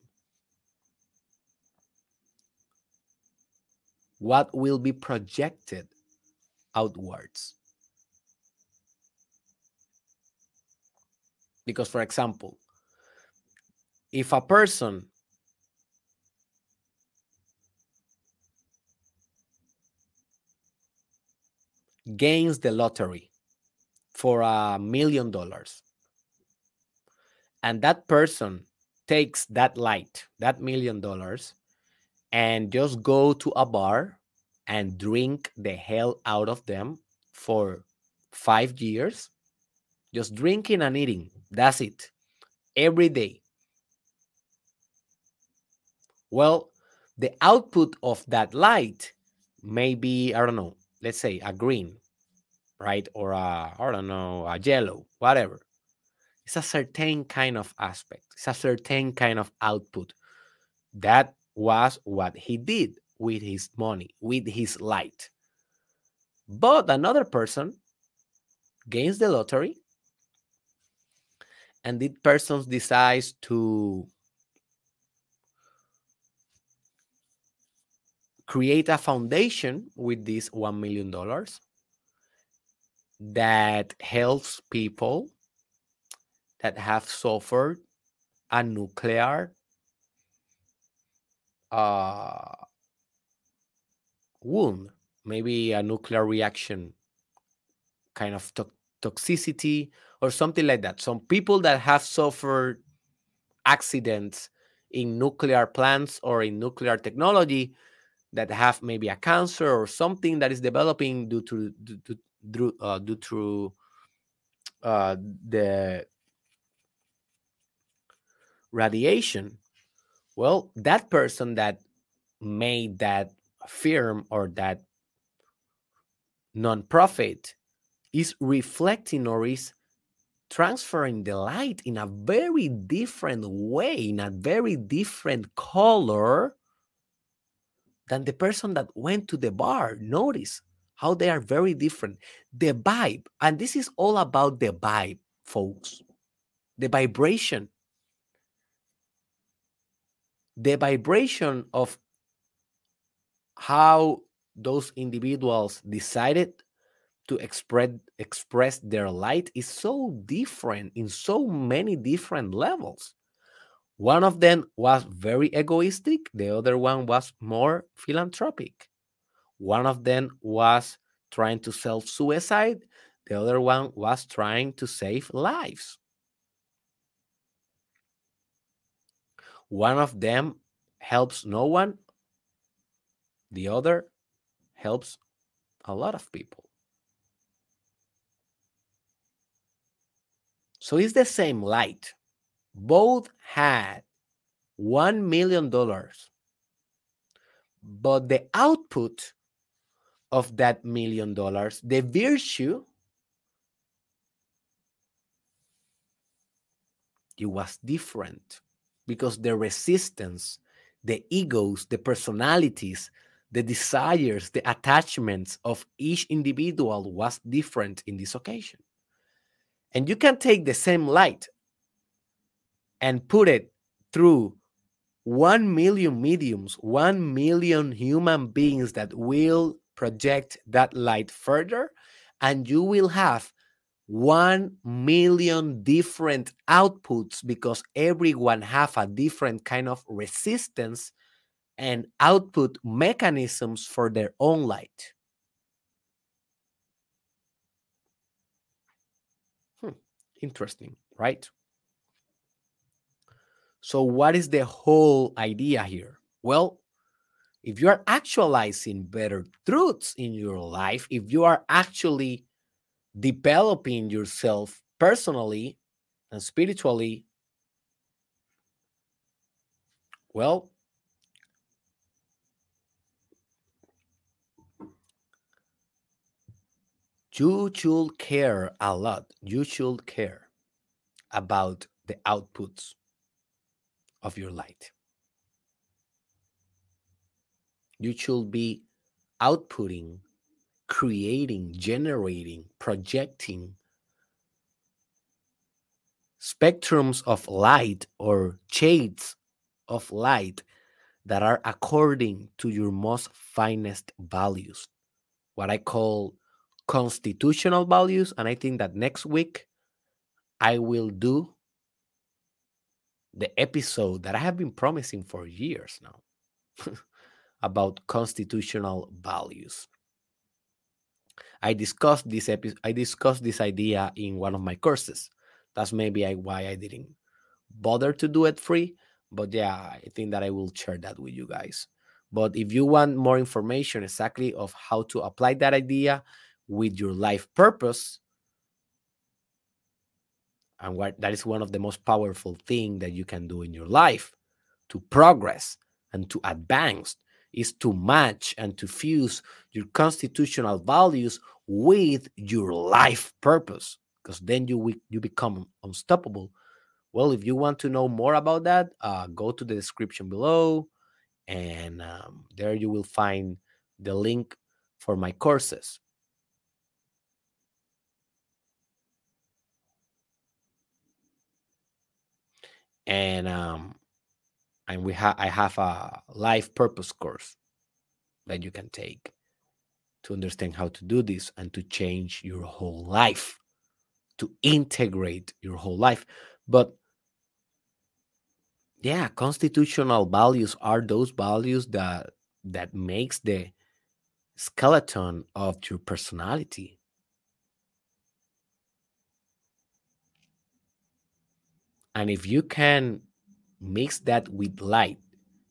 What will be projected outwards. Because, for example, if a person gains the lottery for a million dollars and that person takes that light, that million dollars, and just go to a bar and drink the hell out of them for five years, just drinking and eating. That's it. Every day. Well, the output of that light may be, I don't know, let's say a green, right? Or a, I don't know, a yellow, whatever. It's a certain kind of aspect, it's a certain kind of output. That was what he did with his money, with his light. But another person gains the lottery, and this person decides to create a foundation with this $1 million that helps people that have suffered a nuclear uh, wound, maybe a nuclear reaction kind of to- toxicity or something like that. Some people that have suffered accidents in nuclear plants or in nuclear technology that have maybe a cancer or something that is developing due to due, due, uh, due to uh, the radiation well, that person that made that firm or that nonprofit is reflecting or is transferring the light in a very different way, in a very different color than the person that went to the bar. Notice how they are very different. The vibe, and this is all about the vibe, folks, the vibration. The vibration of how those individuals decided to express express their light is so different in so many different levels. One of them was very egoistic the other one was more philanthropic. One of them was trying to self suicide the other one was trying to save lives one of them helps no one the other helps a lot of people So it's the same light. Both had $1 million, but the output of that million dollars, the virtue, it was different because the resistance, the egos, the personalities, the desires, the attachments of each individual was different in this occasion. And you can take the same light and put it through 1 million mediums, 1 million human beings that will project that light further, and you will have 1 million different outputs because everyone have a different kind of resistance and output mechanisms for their own light. Hmm, interesting, right? So, what is the whole idea here? Well, if you are actualizing better truths in your life, if you are actually developing yourself personally and spiritually, well, you should care a lot. You should care about the outputs of your light. You should be outputting, creating, generating, projecting spectrums of light or shades of light that are according to your most finest values, what I call constitutional values. And I think that next week I will do the episode that I have been promising for years now about constitutional values. I discussed this episode, I discussed this idea in one of my courses. That's maybe why I didn't bother to do it free. But yeah, I think that I will share that with you guys. But if you want more information exactly of how to apply that idea, with your life purpose and what that is one of the most powerful thing that you can do in your life to progress and to advance is to match and to fuse your constitutional values with your life purpose because then you you become unstoppable. Well if you want to know more about that uh, go to the description below and um, there you will find the link for my courses. And um and we have i have a life purpose course that you can take to understand how to do this and to change your whole life to integrate your whole life. But yeah constitutional values are those values that that makes the skeleton of your personality. And if you can mix that with light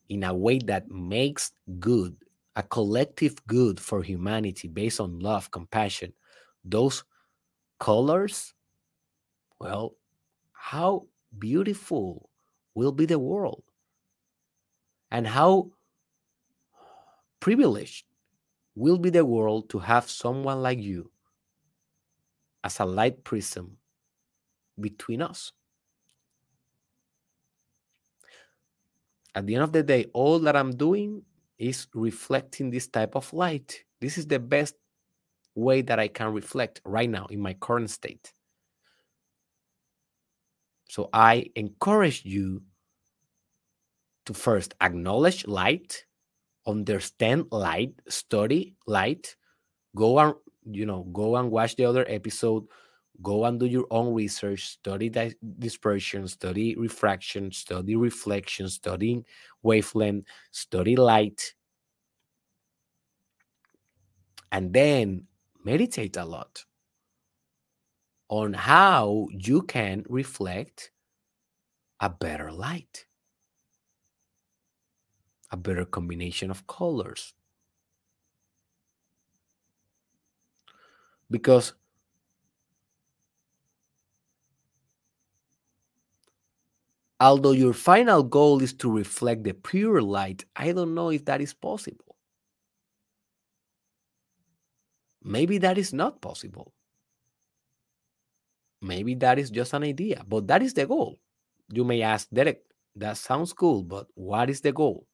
in a way that makes good, a collective good for humanity based on love, compassion, those colors, well, how beautiful will be the world and how privileged will be the world to have someone like you as a light prism between us. At the end of the day, all that I'm doing is reflecting this type of light. This is the best way that I can reflect right now in my current state. So I encourage you to first acknowledge light, understand light, study light, go and you know go and watch the other episode, go and do your own research, study dispersion, study refraction, study reflection, study wavelength, study light, and then meditate a lot on how you can reflect a better light, a better combination of colors. Because although your final goal is to reflect the pure light, I don't know if that is possible. Maybe that is not possible. Maybe that is just an idea, but that is the goal. You may ask, Derek, that sounds cool, but what is the goal?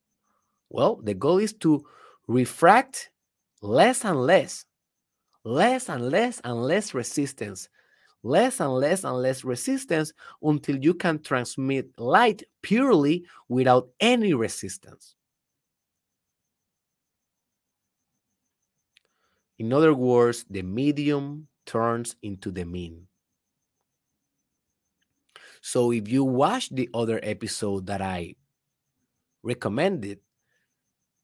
Well, the goal is to refract less and less, less and less and less resistance, less and less and less resistance until you can transmit light purely without any resistance. In other words, the medium turns into the mean. So if you watch the other episode that I recommended,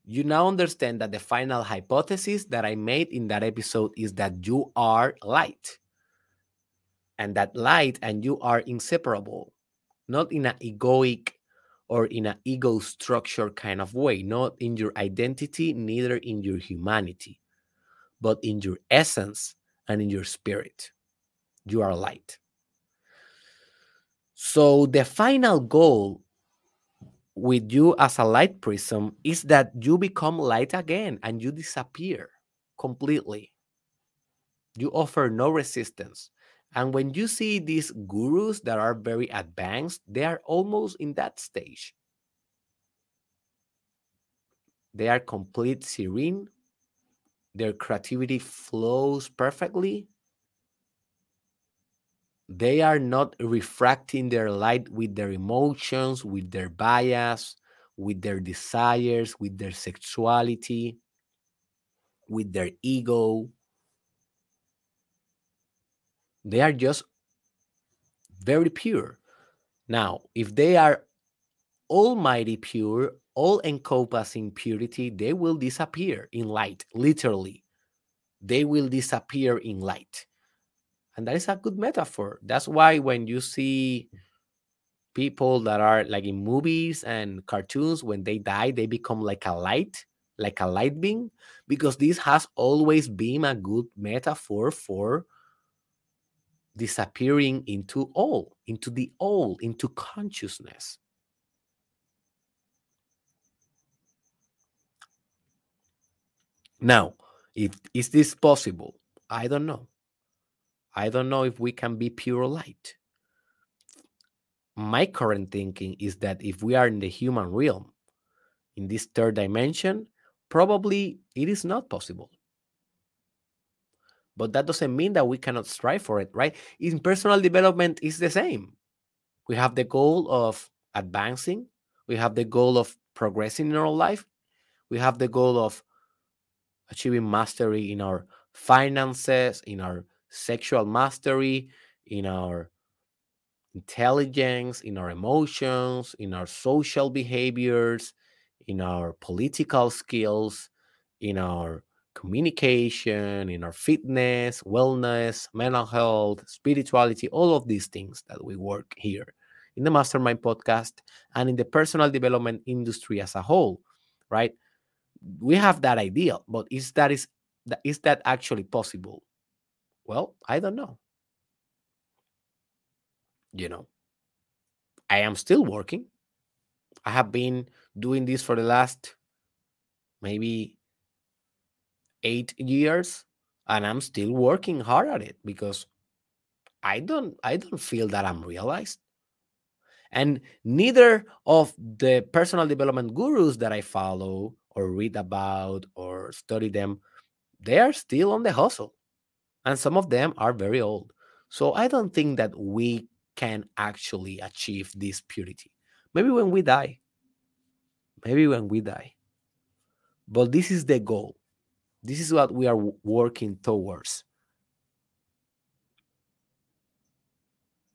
you now understand that the final hypothesis that I made in that episode is that you are light. And that light and you are inseparable, not in an egoic or in an ego structure kind of way, not in your identity, neither in your humanity, but in your essence and in your spirit. You are light. So the final goal with you as a light prism is that you become light again and you disappear completely. You offer no resistance. And when you see these gurus that are very advanced, they are almost in that stage. They are complete serene. Their creativity flows perfectly they are not refracting their light with their emotions, with their bias, with their desires, with their sexuality, with their ego. They are just very pure. Now, if they are almighty pure, all encompassing purity, they will disappear in light, literally. They will disappear in light. And that is a good metaphor. That's why when you see people that are like in movies and cartoons, when they die, they become like a light, like a light beam, because this has always been a good metaphor for disappearing into all, into the all, into consciousness. Now, if is this possible? I don't know. I don't know if we can be pure light. My current thinking is that if we are in the human realm, in this third dimension, probably it is not possible. But that doesn't mean that we cannot strive for it, right? In personal development, is the same. We have the goal of advancing, we have the goal of progressing in our life, we have the goal of achieving mastery in our finances, in our sexual mastery, in our intelligence, in our emotions, in our social behaviors, in our political skills, in our communication, in our fitness, wellness, mental health, spirituality, all of these things that we work here in the Mastermind podcast and in the personal development industry as a whole, right? We have that ideal, but is that is is that actually possible? Well, I don't know. You know, I am still working. I have been doing this for the last maybe eight years and I'm still working hard at it because I don't I don't feel that I'm realized. And neither of the personal development gurus that I follow or read about or study them, they are still on the hustle. And some of them are very old. So I don't think that we can actually achieve this purity. Maybe when we die. Maybe when we die. But this is the goal. This is what we are working towards.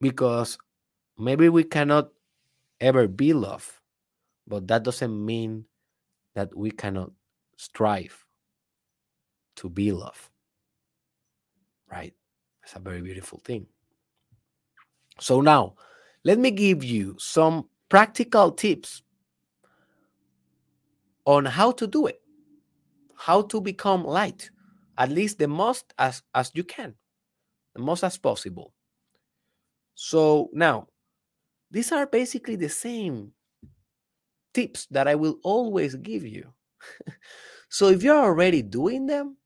Because maybe we cannot ever be love, but that doesn't mean that we cannot strive to be love. Right? It's a very beautiful thing. So now, let me give you some practical tips on how to do it, how to become light, at least the most as, as you can, the most as possible. So now, these are basically the same tips that I will always give you. so if you're already doing them,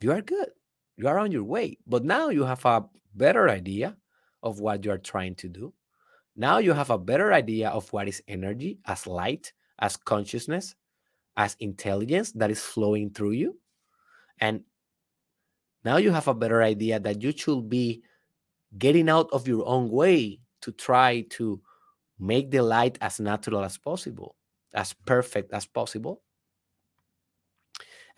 you are good. You are on your way. But now you have a better idea of what you are trying to do. Now you have a better idea of what is energy as light, as consciousness, as intelligence that is flowing through you. And now you have a better idea that you should be getting out of your own way to try to make the light as natural as possible, as perfect as possible.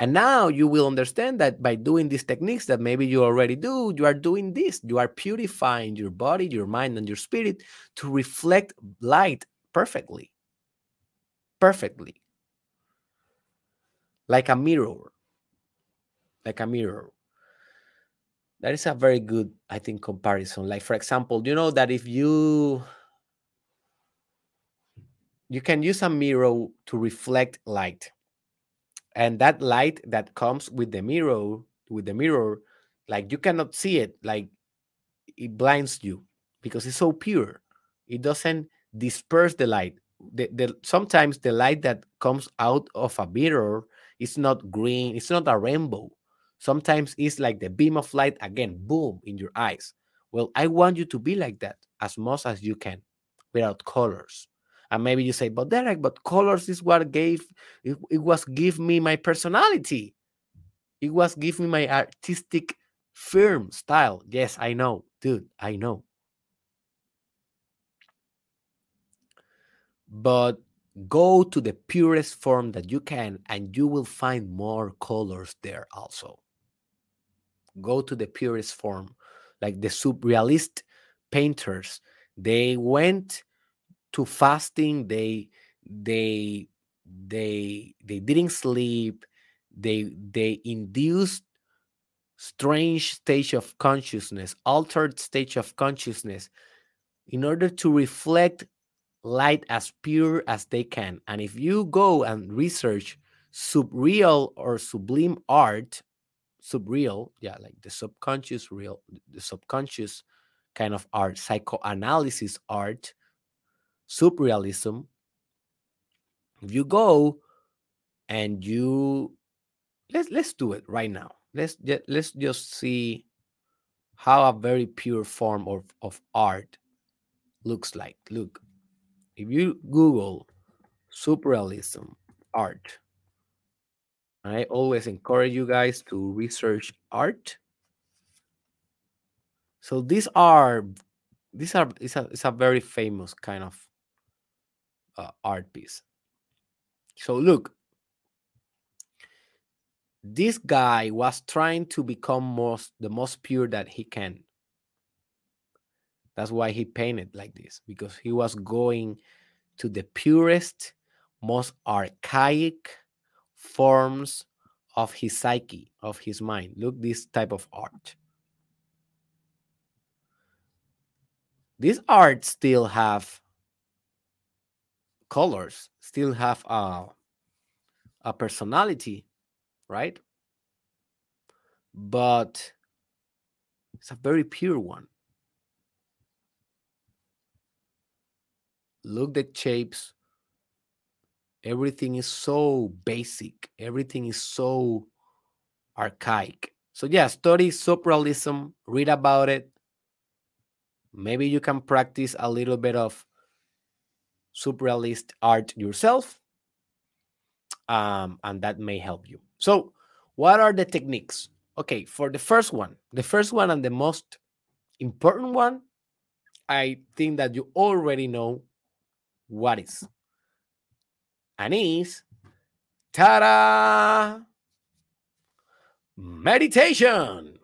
And now you will understand that by doing these techniques that maybe you already do, you are doing this. You are purifying your body, your mind, and your spirit to reflect light perfectly. Perfectly. Like a mirror. Like a mirror. That is a very good, I think, comparison. Like, for example, you know that if you you can use a mirror to reflect light and that light that comes with the mirror with the mirror like you cannot see it like it blinds you because it's so pure it doesn't disperse the light the, the sometimes the light that comes out of a mirror is not green it's not a rainbow sometimes it's like the beam of light again boom in your eyes well i want you to be like that as much as you can without colors and maybe you say, but Derek, but colors is what gave it, it was give me my personality. It was give me my artistic firm style. Yes, I know, dude, I know. But go to the purest form that you can, and you will find more colors there also. Go to the purest form, like the surrealist painters. They went to fasting they they they they didn't sleep they they induced strange stage of consciousness altered stage of consciousness in order to reflect light as pure as they can. And if you go and research subreal or sublime art subreal yeah like the subconscious real the subconscious kind of art psychoanalysis art surrealism if you go and you let's let's do it right now. Let's let's just see how a very pure form of, of art looks like. Look if you google surrealism art i always encourage you guys to research art so these are these are it's a, it's a very famous kind of uh, art piece. So look, this guy was trying to become most the most pure that he can. That's why he painted like this because he was going to the purest, most archaic forms of his psyche, of his mind. Look, this type of art. These art still have colors still have a, a personality, right? But it's a very pure one. Look the shapes. Everything is so basic. Everything is so archaic. So yeah, study surrealism, read about it. Maybe you can practice a little bit of surrealist art yourself. Um, and that may help you. So, what are the techniques? Okay, for the first one, the first one and the most important one, I think that you already know what is. And is ta Meditation.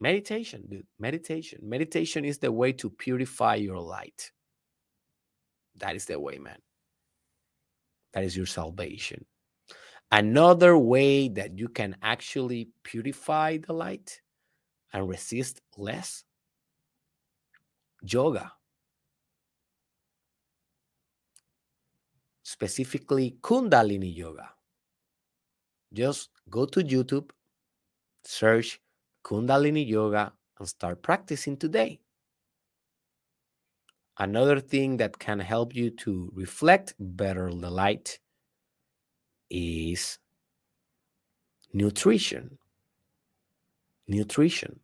Meditation, dude. Meditation. Meditation is the way to purify your light. That is the way, man. That is your salvation. Another way that you can actually purify the light and resist less yoga. Specifically, Kundalini Yoga. Just go to YouTube, search Kundalini Yoga, and start practicing today. Another thing that can help you to reflect better the light is nutrition. Nutrition.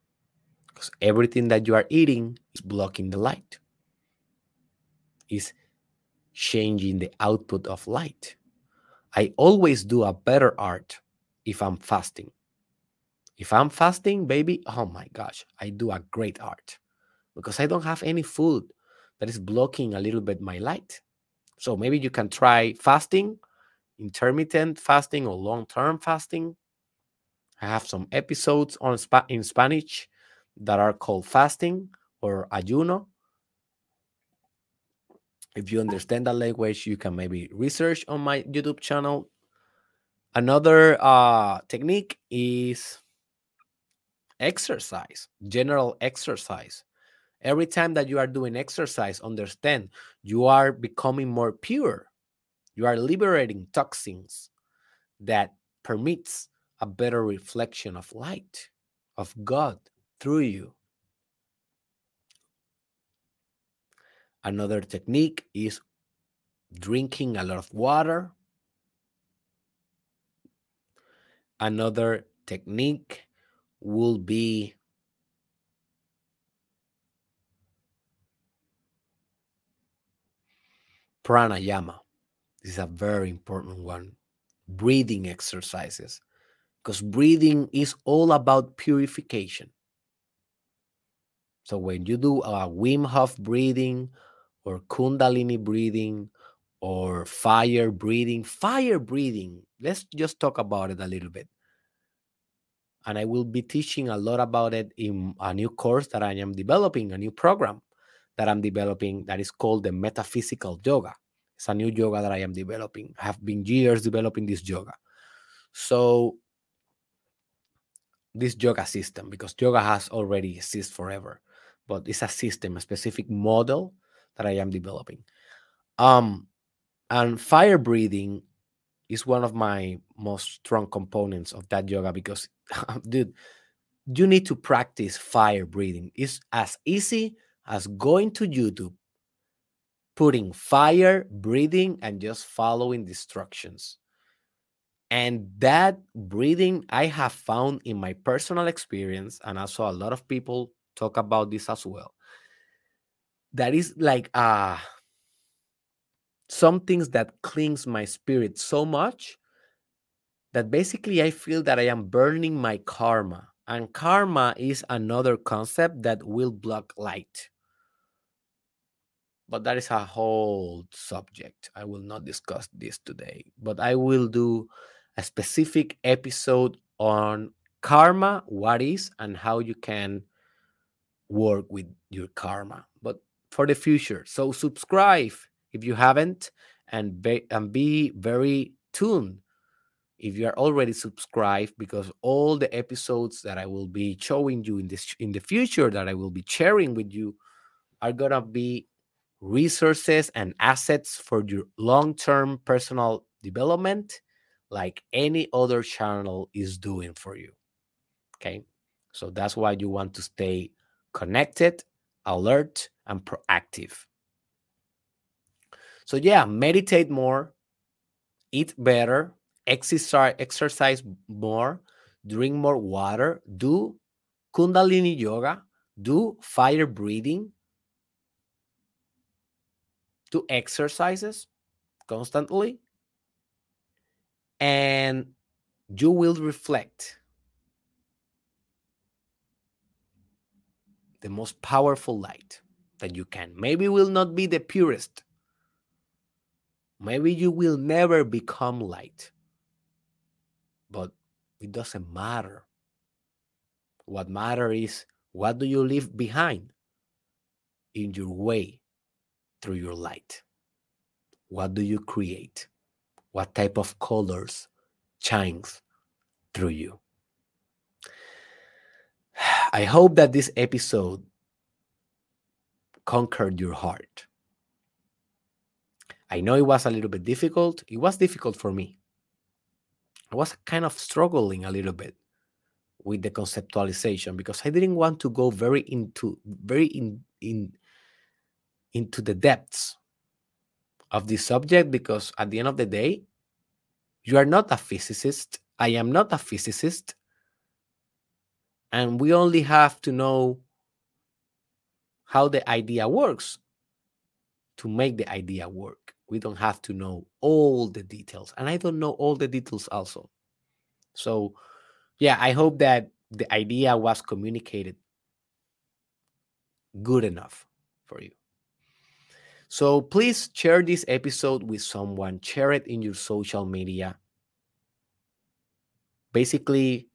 Because everything that you are eating is blocking the light, is changing the output of light. I always do a better art if I'm fasting. If I'm fasting, baby, oh my gosh, I do a great art because I don't have any food that is blocking a little bit my light. So maybe you can try fasting, intermittent fasting or long-term fasting. I have some episodes on in Spanish that are called fasting or ayuno. If you understand that language, you can maybe research on my YouTube channel. Another uh, technique is exercise, general exercise. Every time that you are doing exercise, understand you are becoming more pure. You are liberating toxins that permits a better reflection of light of God through you. Another technique is drinking a lot of water. Another technique will be pranayama. This is a very important one. Breathing exercises. Because breathing is all about purification. So when you do a Wim Hof breathing or Kundalini breathing or fire breathing, fire breathing, let's just talk about it a little bit. And I will be teaching a lot about it in a new course that I am developing, a new program that I'm developing that is called the Metaphysical Yoga. It's a new yoga that I am developing. I have been years developing this yoga. So this yoga system, because yoga has already existed forever but it's a system, a specific model that I am developing. Um, and fire breathing is one of my most strong components of that yoga because, dude, you need to practice fire breathing. It's as easy as going to YouTube, putting fire breathing, and just following instructions. And that breathing, I have found in my personal experience, and also a lot of people talk about this as well. That is like uh some things that clings my spirit so much that basically I feel that I am burning my karma. And karma is another concept that will block light. But that is a whole subject. I will not discuss this today, but I will do a specific episode on karma, what is, and how you can work with your karma, but for the future. So subscribe if you haven't, and be, and be very tuned if you are already subscribed because all the episodes that I will be showing you in this in the future that I will be sharing with you are gonna be resources and assets for your long-term personal development like any other channel is doing for you okay so that's why you want to stay connected, alert, and proactive. So, yeah, meditate more, eat better, exercise, exercise more drink more water, do Kundalini yoga, do fire breathing, do exercises constantly, and you will reflect. The most powerful light that you can. Maybe will not be the purest. Maybe you will never become light. But it doesn't matter. What matters is what do you leave behind in your way through your light? What do you create? What type of colors shines through you? I hope that this episode conquered your heart. I know it was a little bit difficult. It was difficult for me. I was kind of struggling a little bit with the conceptualization because I didn't want to go very into very in in into the depths of the subject because at the end of the day you are not a physicist I am not a physicist and we only have to know how the idea works to make the idea work we don't have to know all the details and I don't know all the details also so yeah, I hope that the idea was communicated good enough for you. So please share this episode with someone, share it in your social media. Basically,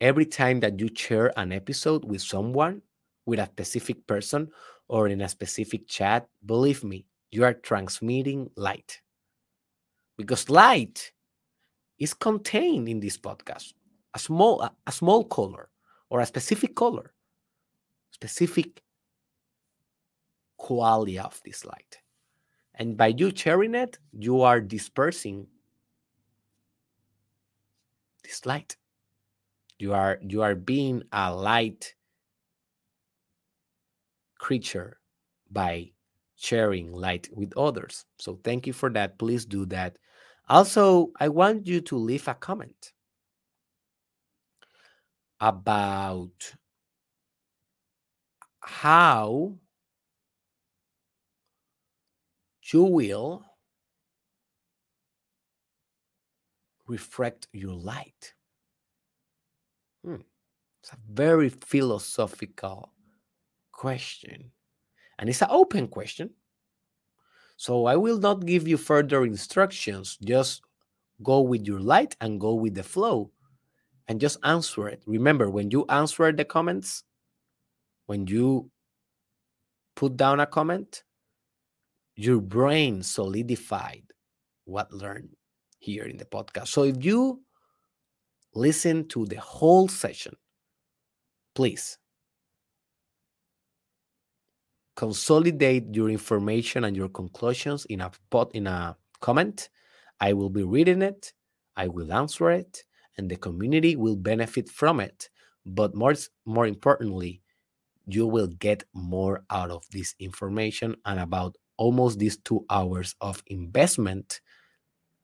every time that you share an episode with someone, with a specific person, or in a specific chat, believe me, you are transmitting light. Because light is contained in this podcast. A small a, a small color or a specific color specific quality of this light. And by you sharing it you are dispersing this light. You are you are being a light creature by sharing light with others so thank you for that please do that also i want you to leave a comment about how you will reflect your light. Hmm. It's a very philosophical question. And it's an open question. So I will not give you further instructions. Just go with your light and go with the flow and just answer it. Remember, when you answer the comments, when you put down a comment, your brain solidified what learned here in the podcast. So if you listen to the whole session, please consolidate your information and your conclusions in a pot in a comment. I will be reading it. I will answer it and the community will benefit from it. But more, more importantly, you will get more out of this information and about almost these two hours of investment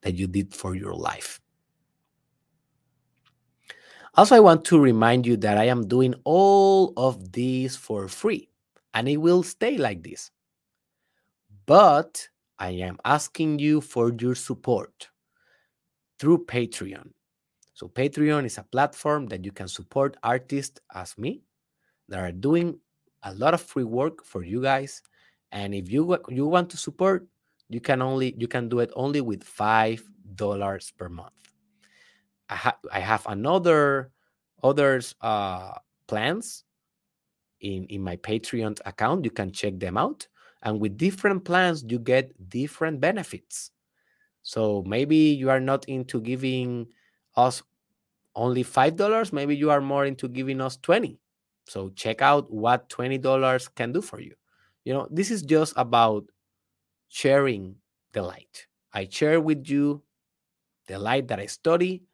that you did for your life. Also, I want to remind you that I am doing all of this for free and it will stay like this. But I am asking you for your support through Patreon. So Patreon is a platform that you can support artists as me that are doing a lot of free work for you guys. And if you you want to support, you can only you can do it only with five dollars per month. I, ha- I have another others uh, plans in in my Patreon account. You can check them out, and with different plans, you get different benefits. So maybe you are not into giving us only $5, maybe you are more into giving us 20. So check out what $20 can do for you. You know, this is just about sharing the light. I share with you the light that I study,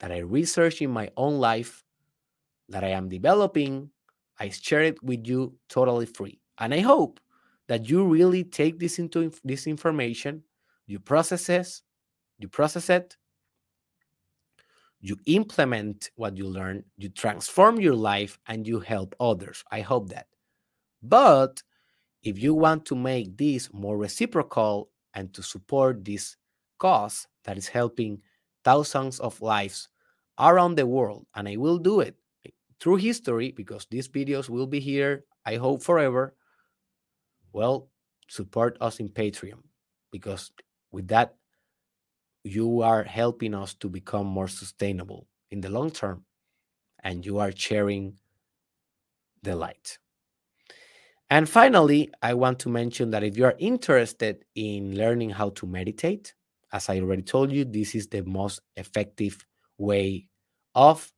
that I research in my own life, that I am developing. I share it with you totally free. And I hope that you really take this into this information, you process it, you process it, you implement what you learn, you transform your life, and you help others. I hope that. But if you want to make this more reciprocal and to support this cause that is helping thousands of lives around the world, and I will do it through history because these videos will be here, I hope forever. Well, support us in Patreon because with that, you are helping us to become more sustainable in the long term and you are sharing the light. And finally, I want to mention that if you are interested in learning how to meditate, as I already told you, this is the most effective way of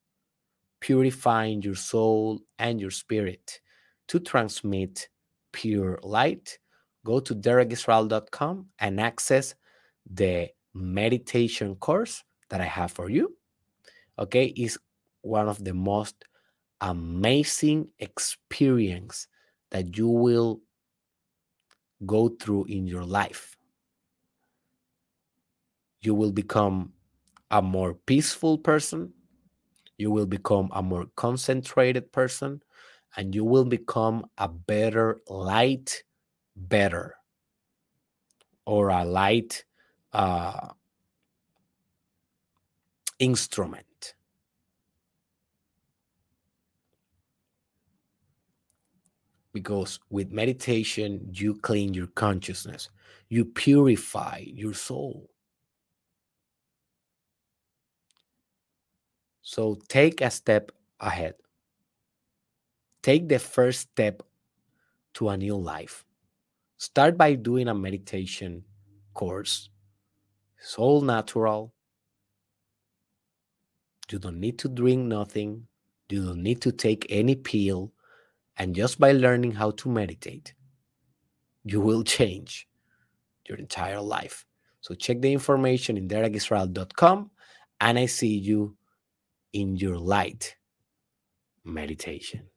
purifying your soul and your spirit to transmit pure light. Go to derekisrael.com and access the meditation course that I have for you. Okay, is one of the most amazing experience that you will go through in your life. You will become a more peaceful person. You will become a more concentrated person and you will become a better light better or a light uh, instrument. Because with meditation, you clean your consciousness, you purify your soul. So take a step ahead. Take the first step to a new life. Start by doing a meditation course it's all natural. You don't need to drink nothing. You don't need to take any pill. And just by learning how to meditate, you will change your entire life. So check the information in derekisrael.com and I see you in your light meditation.